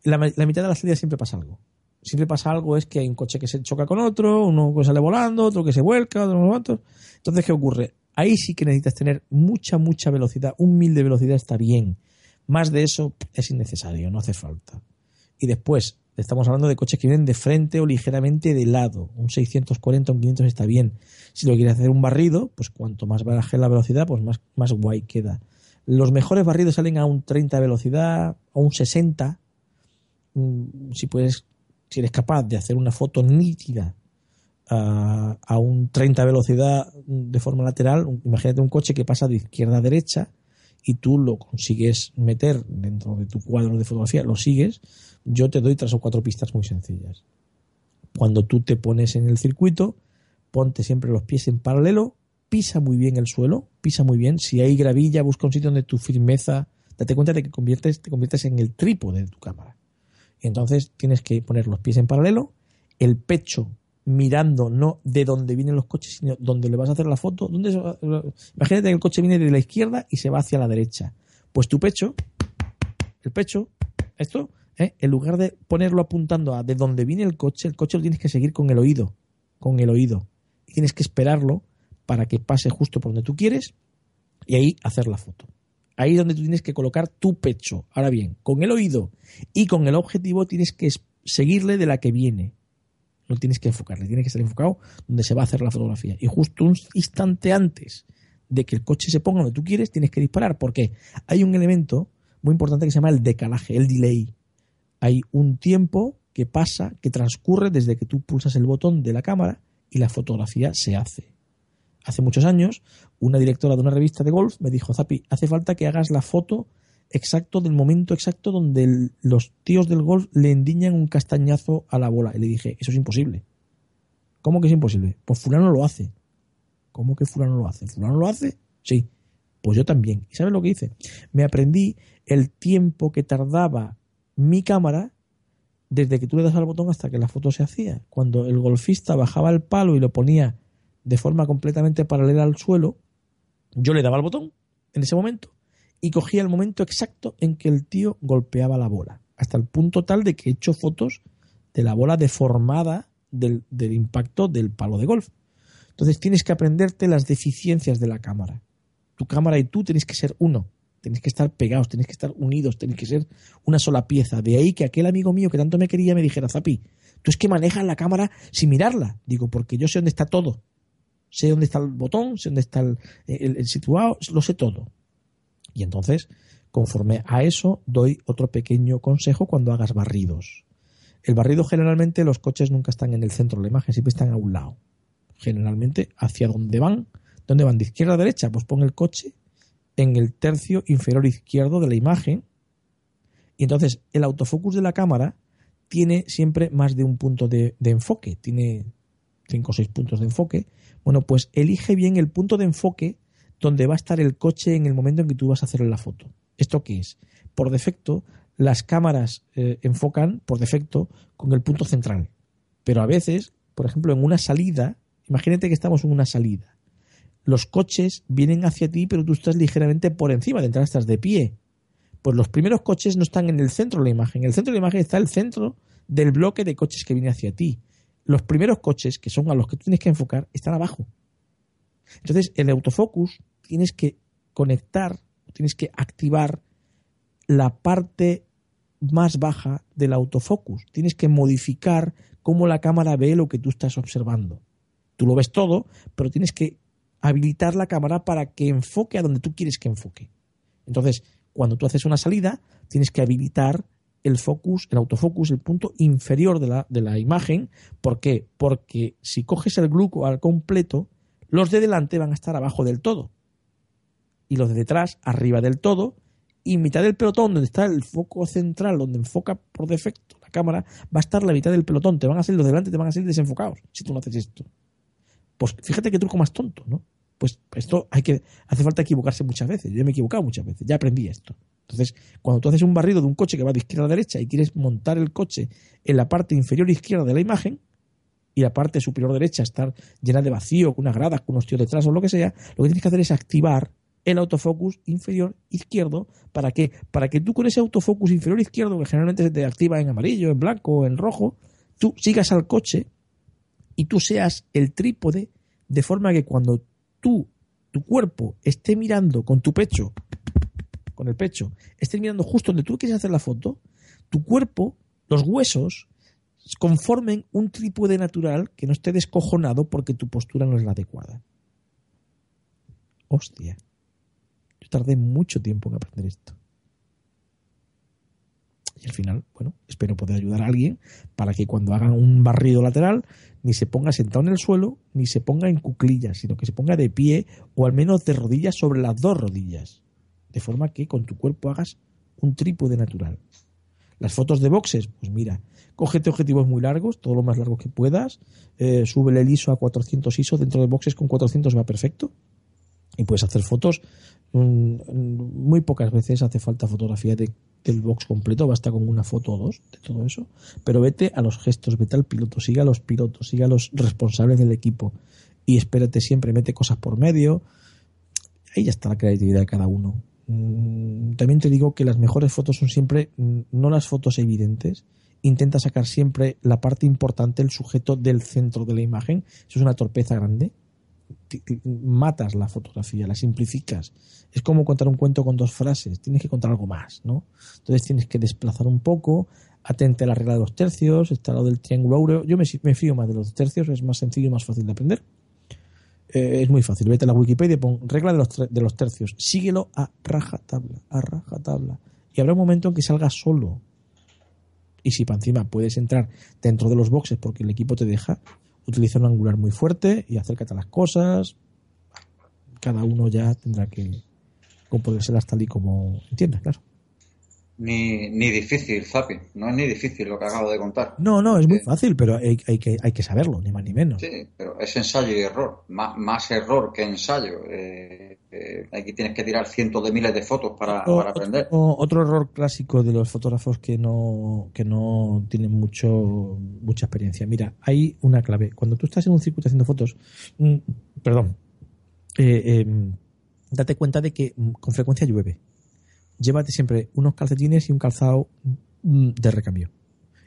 la, la mitad de la salida siempre pasa algo. Siempre pasa algo, es que hay un coche que se choca con otro, uno que sale volando, otro que se vuelca, otro otro. Entonces, ¿qué ocurre? Ahí sí que necesitas tener mucha, mucha velocidad. Un 1000 de velocidad está bien. Más de eso es innecesario, no hace falta. Y después, estamos hablando de coches que vienen de frente o ligeramente de lado. Un 640, un 500 está bien. Si lo quieres hacer un barrido, pues cuanto más baje la velocidad, pues más, más guay queda. Los mejores barridos salen a un 30 de velocidad, a un 60. Mm, si puedes, si eres capaz de hacer una foto nítida a, un 30 de velocidad de forma lateral, imagínate un coche que pasa de izquierda a derecha y tú lo consigues meter dentro de tu cuadro de fotografía, lo sigues, yo te doy tres o cuatro pistas muy sencillas. Cuando tú te pones en el circuito, ponte siempre los pies en paralelo, pisa muy bien el suelo, pisa muy bien. Si hay gravilla, busca un sitio donde tu firmeza, date cuenta de que conviertes, te conviertes en el trípode de tu cámara. Entonces tienes que poner los pies en paralelo, el pecho mirando no de donde vienen los coches, sino donde le vas a hacer la foto. ¿Dónde Imagínate que el coche viene de la izquierda y se va hacia la derecha. Pues tu pecho, el pecho, esto, ¿eh? en lugar de ponerlo apuntando a de donde viene el coche, el coche lo tienes que seguir con el oído, con el oído. Y tienes que esperarlo para que pase justo por donde tú quieres y ahí hacer la foto. Ahí es donde tú tienes que colocar tu pecho. Ahora bien, con el oído y con el objetivo tienes que seguirle de la que viene no tienes que enfocarle, tiene que estar enfocado donde se va a hacer la fotografía. Y justo un instante antes de que el coche se ponga donde tú quieres, tienes que disparar. porque Hay un elemento muy importante que se llama el decalaje, el delay. Hay un tiempo que pasa, que transcurre desde que tú pulsas el botón de la cámara y la fotografía se hace. Hace muchos años, una directora de una revista de golf me dijo, Zapi, hace falta que hagas la foto exacto del momento exacto donde los tíos del golf le endiñan un castañazo a la bola. Y le dije, eso es imposible. ¿Cómo que es imposible? Pues fulano lo hace. ¿Cómo que fulano lo hace? ¿Fulano lo hace? Sí. Pues yo también. ¿Y sabes lo que hice? Me aprendí el tiempo que tardaba mi cámara desde que tú le das al botón hasta que la foto se hacía. Cuando el golfista bajaba el palo y lo ponía de forma completamente paralela al suelo, yo le daba al botón en ese momento y cogía el momento exacto en que el tío golpeaba la bola, hasta el punto tal de que he hecho fotos de la bola deformada del, impacto del palo de golf. Entonces tienes que aprenderte las deficiencias de la cámara. Tu cámara y tú tenéis que ser uno, tenéis que estar pegados, tenéis que estar unidos, tenéis que ser una sola pieza. De ahí que aquel amigo mío que tanto me quería me dijera, Zapi, tú es que manejas la cámara sin mirarla. Digo, porque yo sé dónde está todo. Sé dónde está el botón, sé dónde está el situado, lo sé todo. Y entonces, conforme a eso, doy otro pequeño consejo cuando hagas barridos. El barrido generalmente los coches nunca están en el centro de la imagen, siempre están a un lado. Generalmente hacia dónde van. ¿Dónde van? ¿De izquierda a derecha? Pues pon el coche en el tercio inferior izquierdo de la imagen. Y entonces el autofocus de la cámara tiene siempre más de un punto de, de enfoque. Tiene cinco o seis puntos de enfoque. Bueno, pues elige bien el punto de enfoque donde va a estar el coche en el momento en que tú vas a hacer la foto. ¿Esto qué es? Por defecto, las cámaras eh, enfocan por defecto con el punto central. Pero a veces, por ejemplo, en una salida, imagínate que estamos en una salida. Los coches vienen hacia ti, pero tú estás ligeramente por encima, de entrada estás de pie. Pues los primeros coches no están en el centro de la imagen. En el centro de la imagen está el centro del bloque de coches que viene hacia ti. Los primeros coches, que son a los que tienes que enfocar, están abajo. Entonces, el autofocus tienes que conectar, tienes que activar la parte más baja del autofocus. Tienes que modificar cómo la cámara ve lo que tú estás observando. Tú lo ves todo, pero tienes que habilitar la cámara para que enfoque a donde tú quieres que enfoque. Entonces, cuando tú haces una salida, tienes que habilitar el focus, el autofocus, el punto inferior de la, de la imagen. ¿Por qué? Porque si coges el gluco al completo, los de delante van a estar abajo del todo y los de detrás arriba del todo y mitad del pelotón donde está el foco central donde enfoca por defecto la cámara va a estar la mitad del pelotón. Te van a salir los de delante te van a salir desenfocados si tú no haces esto. Pues fíjate qué truco más tonto no pues esto hay que hace falta equivocarse muchas veces. Yo me he equivocado muchas veces ya aprendí esto. Entonces cuando tú haces un barrido de un coche que va de izquierda a derecha y quieres montar el coche en la parte inferior izquierda de la imagen y la parte superior derecha estar llena de vacío, con unas gradas, con unos tíos detrás o lo que sea, lo que tienes que hacer es activar el autofocus inferior izquierdo. ¿Para qué? Para que tú con ese autofocus inferior izquierdo, que generalmente se te activa en amarillo, en blanco, en rojo, tú sigas al coche y tú seas el trípode de forma que cuando tú, tu cuerpo, esté mirando con tu pecho, con el pecho, estés mirando justo donde tú quieres hacer la foto, tu cuerpo, los huesos, conformen un trípode natural que no esté descojonado porque tu postura no es la adecuada. Hostia. Tardé mucho tiempo en aprender esto. Y al final, bueno, espero poder ayudar a alguien para que cuando hagan un barrido lateral ni se ponga sentado en el suelo, ni se ponga en cuclillas, sino que se ponga de pie o al menos de rodillas sobre las dos rodillas. De forma que con tu cuerpo hagas un trípode natural. Las fotos de boxes, pues mira, cógete objetivos muy largos, todo lo más largo que puedas, eh, súbele el ISO a 400 ISO, dentro de boxes con 400 va perfecto. Y puedes hacer fotos, muy pocas veces hace falta fotografía de del box completo, basta con una foto o dos de todo eso, pero vete a los gestos, vete al piloto, siga a los pilotos, siga a los responsables del equipo y espérate siempre, mete cosas por medio. Ahí ya está la creatividad de cada uno. Mm, también te digo que las mejores fotos son siempre mm, no las fotos evidentes. Intenta sacar siempre la parte importante, el sujeto del centro de la imagen. Eso es una torpeza grande matas la fotografía, la simplificas. Es como contar un cuento con dos frases, tienes que contar algo más, ¿no? Entonces tienes que desplazar un poco, atente a la regla de los tercios, está lo del triángulo áureo. Yo me, me fío más de los tercios, es más sencillo y más fácil de aprender. Eh, es muy fácil, vete a la Wikipedia y pon regla de los, de los tercios, síguelo a raja tabla, a raja tabla. Y habrá un momento en que salga solo. Y si para encima puedes entrar dentro de los boxes porque el equipo te deja, utiliza un angular muy fuerte y acércate a las cosas. Cada uno ya tendrá que componérselas tal y como entienda, claro. Ni, ni difícil, Zapi. No es ni difícil lo que acabo de contar. No, no, es muy fácil, pero hay, que, hay que saberlo, ni más ni menos. Sí, pero es ensayo y error. Más, error que ensayo. Eh, eh, aquí tienes que tirar cientos de miles de fotos para, aprender. Otro, error clásico de los fotógrafos que no, que no tienen mucho, mucha experiencia. Mira, hay una clave. Cuando tú estás en un circuito haciendo fotos, mm, perdón, eh, em, date cuenta de que mm, con frecuencia llueve llévate siempre unos calcetines y un calzado mm, de recambio.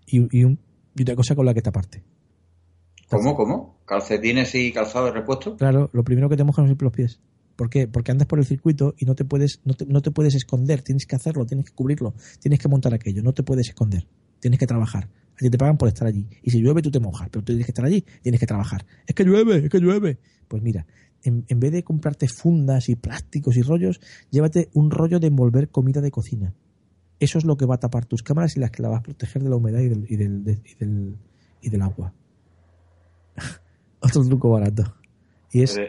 Y, y, un, y una cosa con la que te aparte. ¿Cómo, cómo? ¿Calcetines y calzado de repuesto? Claro, lo primero que te mojan son los pies. ¿Por qué? Porque andas por el circuito y no te puedes, no te, no te puedes esconder, tienes que hacerlo, tienes que cubrirlo, tienes que montar aquello, no te puedes esconder, tienes que trabajar. A ti te pagan por estar allí. Y si llueve, tú te mojas, pero tú tienes que estar allí, tienes que trabajar. Es que llueve, es que llueve. Pues mira, en, vez de comprarte fundas y plásticos y rollos, llévate un rollo de envolver comida de cocina. Eso es lo que va a tapar tus cámaras y las que la vas a proteger de la humedad y del, y del, y del, agua. Otro truco barato. Y es...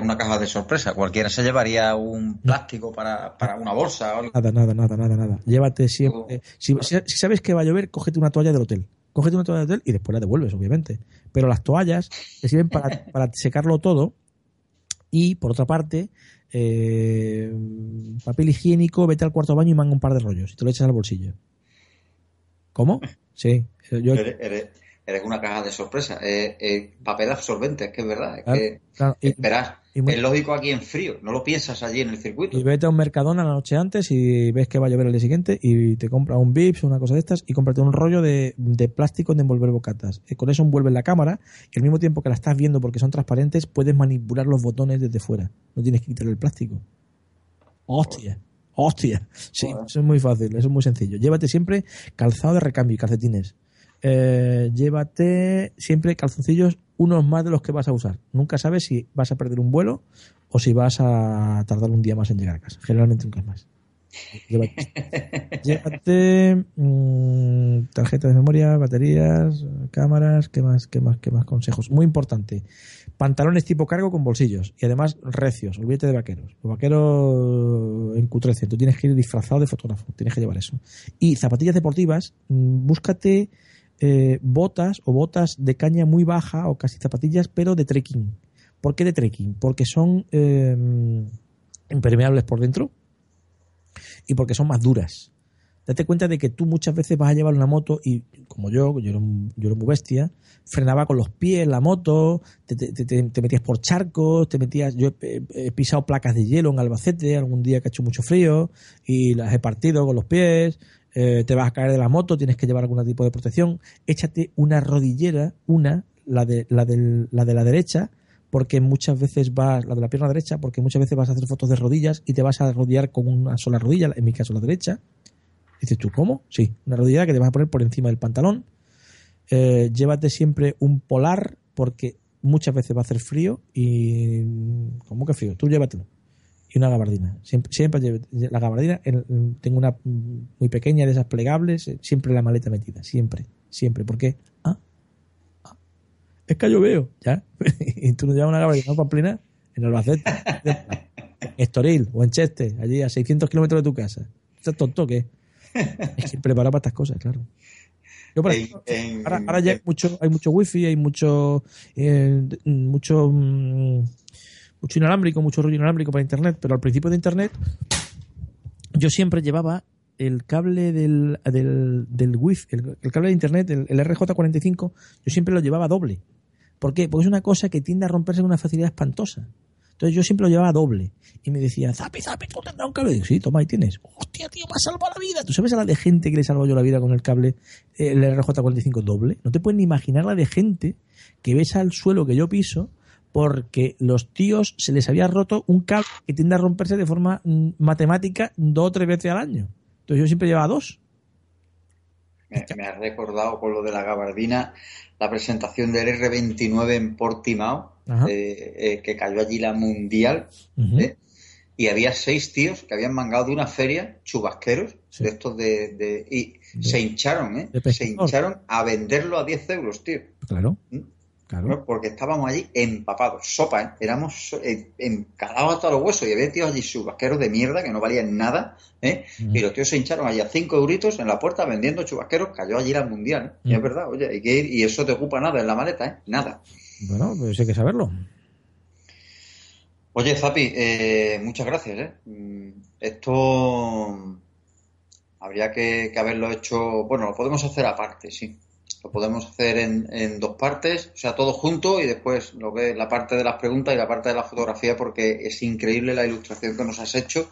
una caja de sorpresa. Cualquiera se llevaría un plástico para, una bolsa. O Nada, nada, nada, nada, nada. Llévate siempre. si, sabes que va a llover, cógete una toalla del hotel cógete una toalla de hotel y después la devuelves, obviamente. Pero las toallas te sirven para, para secarlo todo y, por otra parte, eh, papel higiénico, vete al cuarto baño y manga un par de rollos y te lo echas al bolsillo. ¿Cómo? Sí. Yo... Eres, una caja de sorpresa. Eh, papel absorbente, es que es verdad. Es que es lógico aquí en frío, no lo piensas allí en el circuito. Y vete a un Mercadona la noche antes y ves que va a llover el día siguiente y te compra un Vips o una cosa de estas y cómprate un rollo de, plástico de envolver bocatas. Y con eso envuelves la cámara y al mismo tiempo que la estás viendo porque son transparentes puedes manipular los botones desde fuera. No tienes que quitar el plástico. Hostia. Hostia. Sí, eso es muy fácil, eso es muy sencillo. Llévate siempre calzado de recambio y calcetines. Eh, llévate siempre calzoncillos unos más de los que vas a usar. Nunca sabes si vas a perder un vuelo o si vas a tardar un día más en llegar a casa. Generalmente nunca más. Llévate, mm, tarjetas de memoria, baterías, cámaras, ¿qué más, qué más, qué más consejos? Muy importante. Pantalones tipo cargo con bolsillos y además recios. Olvídate de vaqueros. Los vaqueros encutrecen. Tú tienes que ir disfrazado de fotógrafo. Tienes que llevar eso. Y zapatillas deportivas, mm, búscate eh, botas o botas de caña muy baja o casi zapatillas, pero de trekking. ¿Por qué de trekking? Porque son em, impermeables por dentro y porque son más duras. Date cuenta de que tú muchas veces vas a llevar una moto y, como yo, yo era, yo muy bestia, frenaba con los pies la moto, te, metías por charcos, te metías. Yo he, pisado placas de hielo en Albacete algún día que ha hecho mucho frío y las he partido con los pies. Eh, te vas a caer de la moto, tienes que llevar algún tipo de protección, échate una rodillera, una, la de la, la, de la derecha, porque muchas veces vas, la de la pierna derecha, porque muchas veces vas a hacer fotos de rodillas y te vas a rodear con una sola rodilla, en mi caso la derecha. Dices tú, ¿cómo? Sí, una rodilla que te vas a poner por encima del pantalón. Eh, llévate siempre un polar, porque muchas veces va a hacer frío y... ¿Cómo que frío? Tú llévatelo. Y una gabardina. Siempre, siempre la gabardina, tengo una muy pequeña de esas plegables, eh, siempre la maleta metida, siempre, siempre. ¿Por qué? Ah, ah es que yo veo, ¿ya? y tú no llevas una gabardina pamplina en Albacete, en Estoril o en Cheste, allí a 600 kilómetros de tu casa. ¿Estás tonto qué? Es que preparado para estas cosas, claro. Yo, ahora, ya hay mucho, hay mucho wifi, hay mucho, eh, mucho, mm, mucho inalámbrico, mucho rollo inalámbrico para internet, pero al principio de internet yo siempre llevaba el cable del, del, del wifi, el, cable de internet, el, RJ45, yo siempre lo llevaba doble. ¿Por qué? Porque es una cosa que tiende a romperse con una facilidad espantosa. Entonces yo siempre lo llevaba doble. Y me decían, Zapi, Zapi, tú tendrás un cable. Y digo, sí, toma, ahí tienes. Hostia, tío, me ha salvado la vida. ¿Tú sabes a la de gente que le salvo yo la vida con el cable, el RJ45 doble? No te pueden ni imaginar la de gente que ves al suelo que yo piso porque los tíos se les había roto un cable que tiende a romperse de forma mm, matemática dos o tres veces al año. Entonces yo siempre llevaba dos. Me, me has recordado con lo de la gabardina la presentación del R29 en Portimao eh, eh, que cayó allí la mundial, ¿eh? y había seis tíos que habían mangado de una feria, chubasqueros, de estos de... y se hincharon, ¿eh? Se hincharon a venderlo a 10 euros, tío. Claro. ¿Mm? Claro. Porque estábamos allí empapados, sopa, ¿eh? éramos encalados hasta los huesos y había tíos allí chubasqueros de mierda que no valían nada, ¿eh? y los tíos se hincharon allí a 5 euritos en la puerta vendiendo chubasqueros, cayó allí la mundial, y es verdad, oye, hay que ir y eso te ocupa nada en la maleta, ¿eh? nada. Bueno, pues hay que saberlo. Oye, Zapi, eh, muchas gracias. ¿eh? Mm, esto habría que, haberlo hecho. Bueno, lo podemos hacer aparte, sí. Lo podemos hacer en, dos partes, o sea, todo junto y después lo que la parte de las preguntas y la parte de la fotografía, porque es increíble la ilustración que nos has hecho.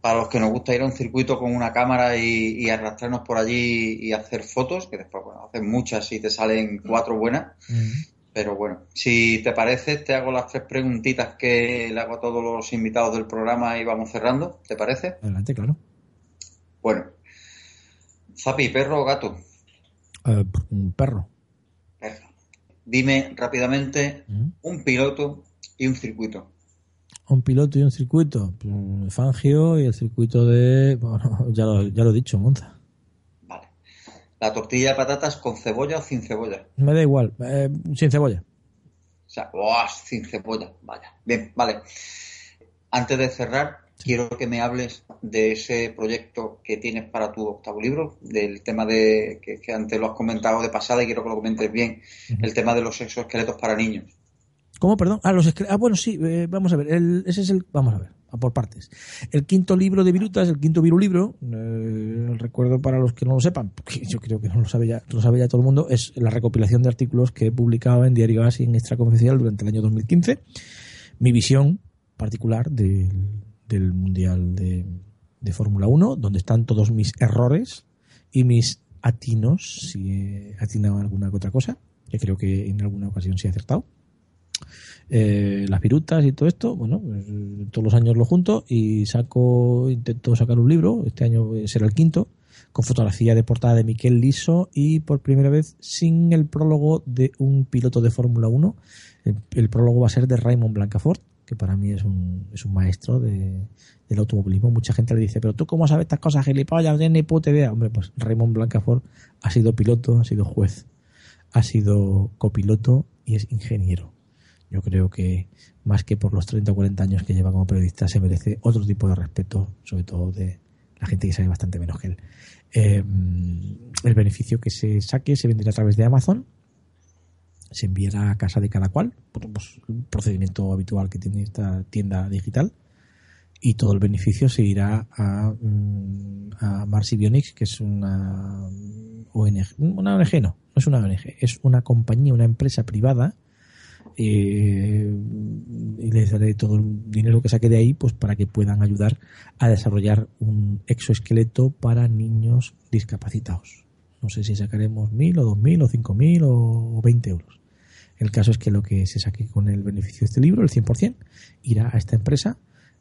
Para los que nos gusta ir a un circuito con una cámara y, arrastrarnos por allí y hacer fotos, que después, bueno, haces muchas y te salen cuatro buenas. Pero bueno, si te parece, te hago las tres preguntitas que le hago a todos los invitados del programa y vamos cerrando. ¿Te parece? Adelante, claro. Bueno, Zapi, ¿perro o gato? Eh, perro. Perro. Dime rápidamente un piloto y un circuito. Un piloto y un circuito. Pues, Fangio y el circuito de. Bueno, ya lo, ya lo he dicho, Monza. La tortilla de patatas con cebolla o sin cebolla. Me da igual, eh, sin cebolla. O sea, sin cebolla, vaya. Bien, vale. Antes de cerrar, quiero que me hables de ese proyecto que tienes para tu octavo libro, del tema de que, antes lo has comentado de pasada y quiero que lo comentes bien, el tema de los exoesqueletos para niños. ¿Cómo, perdón? Ah, los ah bueno, sí, eh, vamos a ver, ese es el, vamos a ver por partes. El quinto libro de Virutas, el quinto virulibro, eh, recuerdo para los que no lo sepan, porque yo creo que no lo sabe ya, lo sabe ya todo el mundo, es la recopilación de artículos que he publicado en Diario As y en Extra Confidencial durante el año 2015. Mi visión particular del, Mundial de, de Fórmula 1, donde están todos mis errores y mis atinos, si he atinado alguna otra cosa, que creo que en alguna ocasión sí he acertado. Eh, las virutas y todo esto, bueno, pues, todos los años lo junto y saco, intento sacar un libro, este año será el quinto, con fotografía de portada de Miquel Liso y por primera vez sin el prólogo de un piloto de Fórmula 1. El, prólogo va a ser de Raymond Blancafort, que para mí es un, es un maestro de, del automovilismo. Mucha gente le dice, pero tú cómo sabes estas cosas, gilipollas, no tienes ni puta idea. Hombre, pues Raymond Blancafort ha sido piloto, ha sido juez, ha sido copiloto y es ingeniero. Yo creo que más que por los 30 o 40 años que lleva como periodista, se merece otro tipo de respeto, sobre todo de la gente que sabe bastante menos que él. Eh, el beneficio que se saque se venderá a través de Amazon, se enviará a casa de cada cual, pues, procedimiento habitual que tiene esta tienda digital, y todo el beneficio se irá a, mm, a Bionics, que es una ONG, una ONG no, no es una ONG, es una compañía, una empresa privada eh, y les daré todo el dinero que saque de ahí pues para que puedan ayudar a desarrollar un exoesqueleto para niños discapacitados. No sé si sacaremos mil o dos mil o cinco mil o veinte euros. El caso es que lo que se saque con el beneficio de este libro, el 100%, irá a esta empresa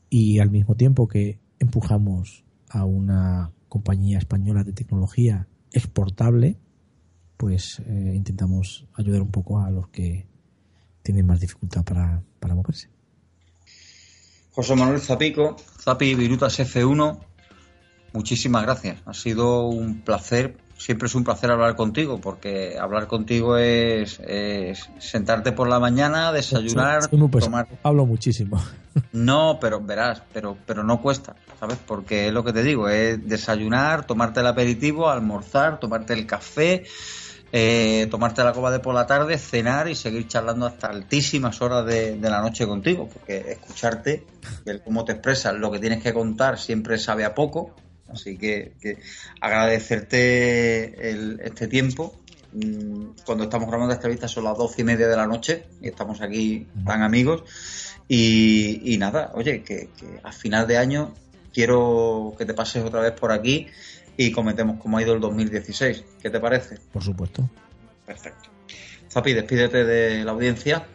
y al mismo tiempo que empujamos a una compañía española de tecnología exportable, pues eh, intentamos ayudar un poco a los que tienen más dificultad para, para moverse. José Manuel Zapico, Zapi Virutas F1, muchísimas gracias. Ha sido un placer siempre es un placer hablar contigo, porque hablar contigo es, sentarte por la mañana, desayunar, tomar... Hablo muchísimo. No, pero verás, pero, pero no cuesta, ¿sabes? Porque es lo que te digo, es desayunar, tomarte el aperitivo, almorzar, tomarte el café, eh, tomarte la copa de por la tarde, cenar y seguir charlando hasta altísimas horas de, de la noche contigo, porque escucharte, ver cómo te expresas, lo que tienes que contar siempre sabe a poco Así que, agradecerte este tiempo. Mm, cuando estamos grabando esta entrevista son las doce y media de la noche y estamos aquí tan amigos. Y, nada, oye, que, a final de año quiero que te pases otra vez por aquí y comentemos cómo ha ido el 2016. ¿Qué te parece? Por supuesto. Perfecto. Zapi, despídete de la audiencia.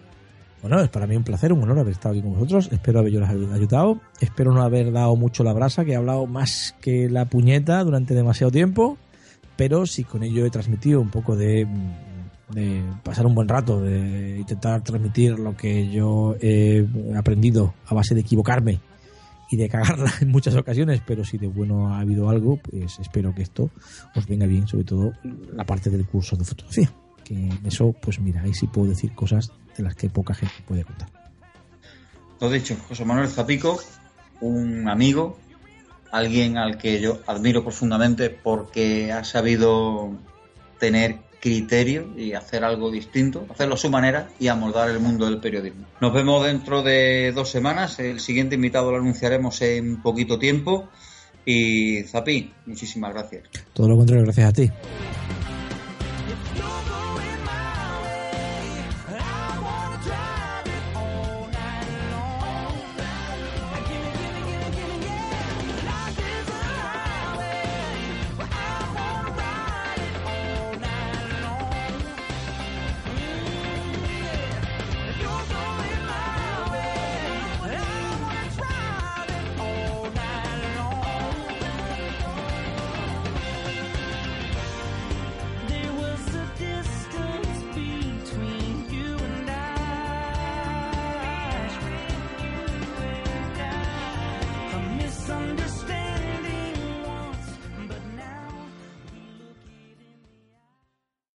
Bueno, es para mí un placer, un honor haber estado aquí con vosotros. Espero haberos ayudado. Espero no haber dado mucho la brasa, que he hablado más que la puñeta durante demasiado tiempo. Pero si con ello he transmitido un poco de, de pasar un buen rato, de intentar transmitir lo que yo he aprendido a base de equivocarme y de cagarla en muchas ocasiones, pero si de bueno ha habido algo, pues espero que esto os venga bien, sobre todo la parte del curso de fotografía. Que eso, pues mira, ahí sí puedo decir cosas de las que poca gente puede contar. Lo dicho, José Manuel Zapico, un amigo, alguien al que yo admiro profundamente porque ha sabido tener criterio y hacer algo distinto, hacerlo a su manera y amoldar el mundo del periodismo. Nos vemos dentro de dos semanas, el siguiente invitado lo anunciaremos en poquito tiempo y Zapi, muchísimas gracias. Todo lo contrario, gracias a ti.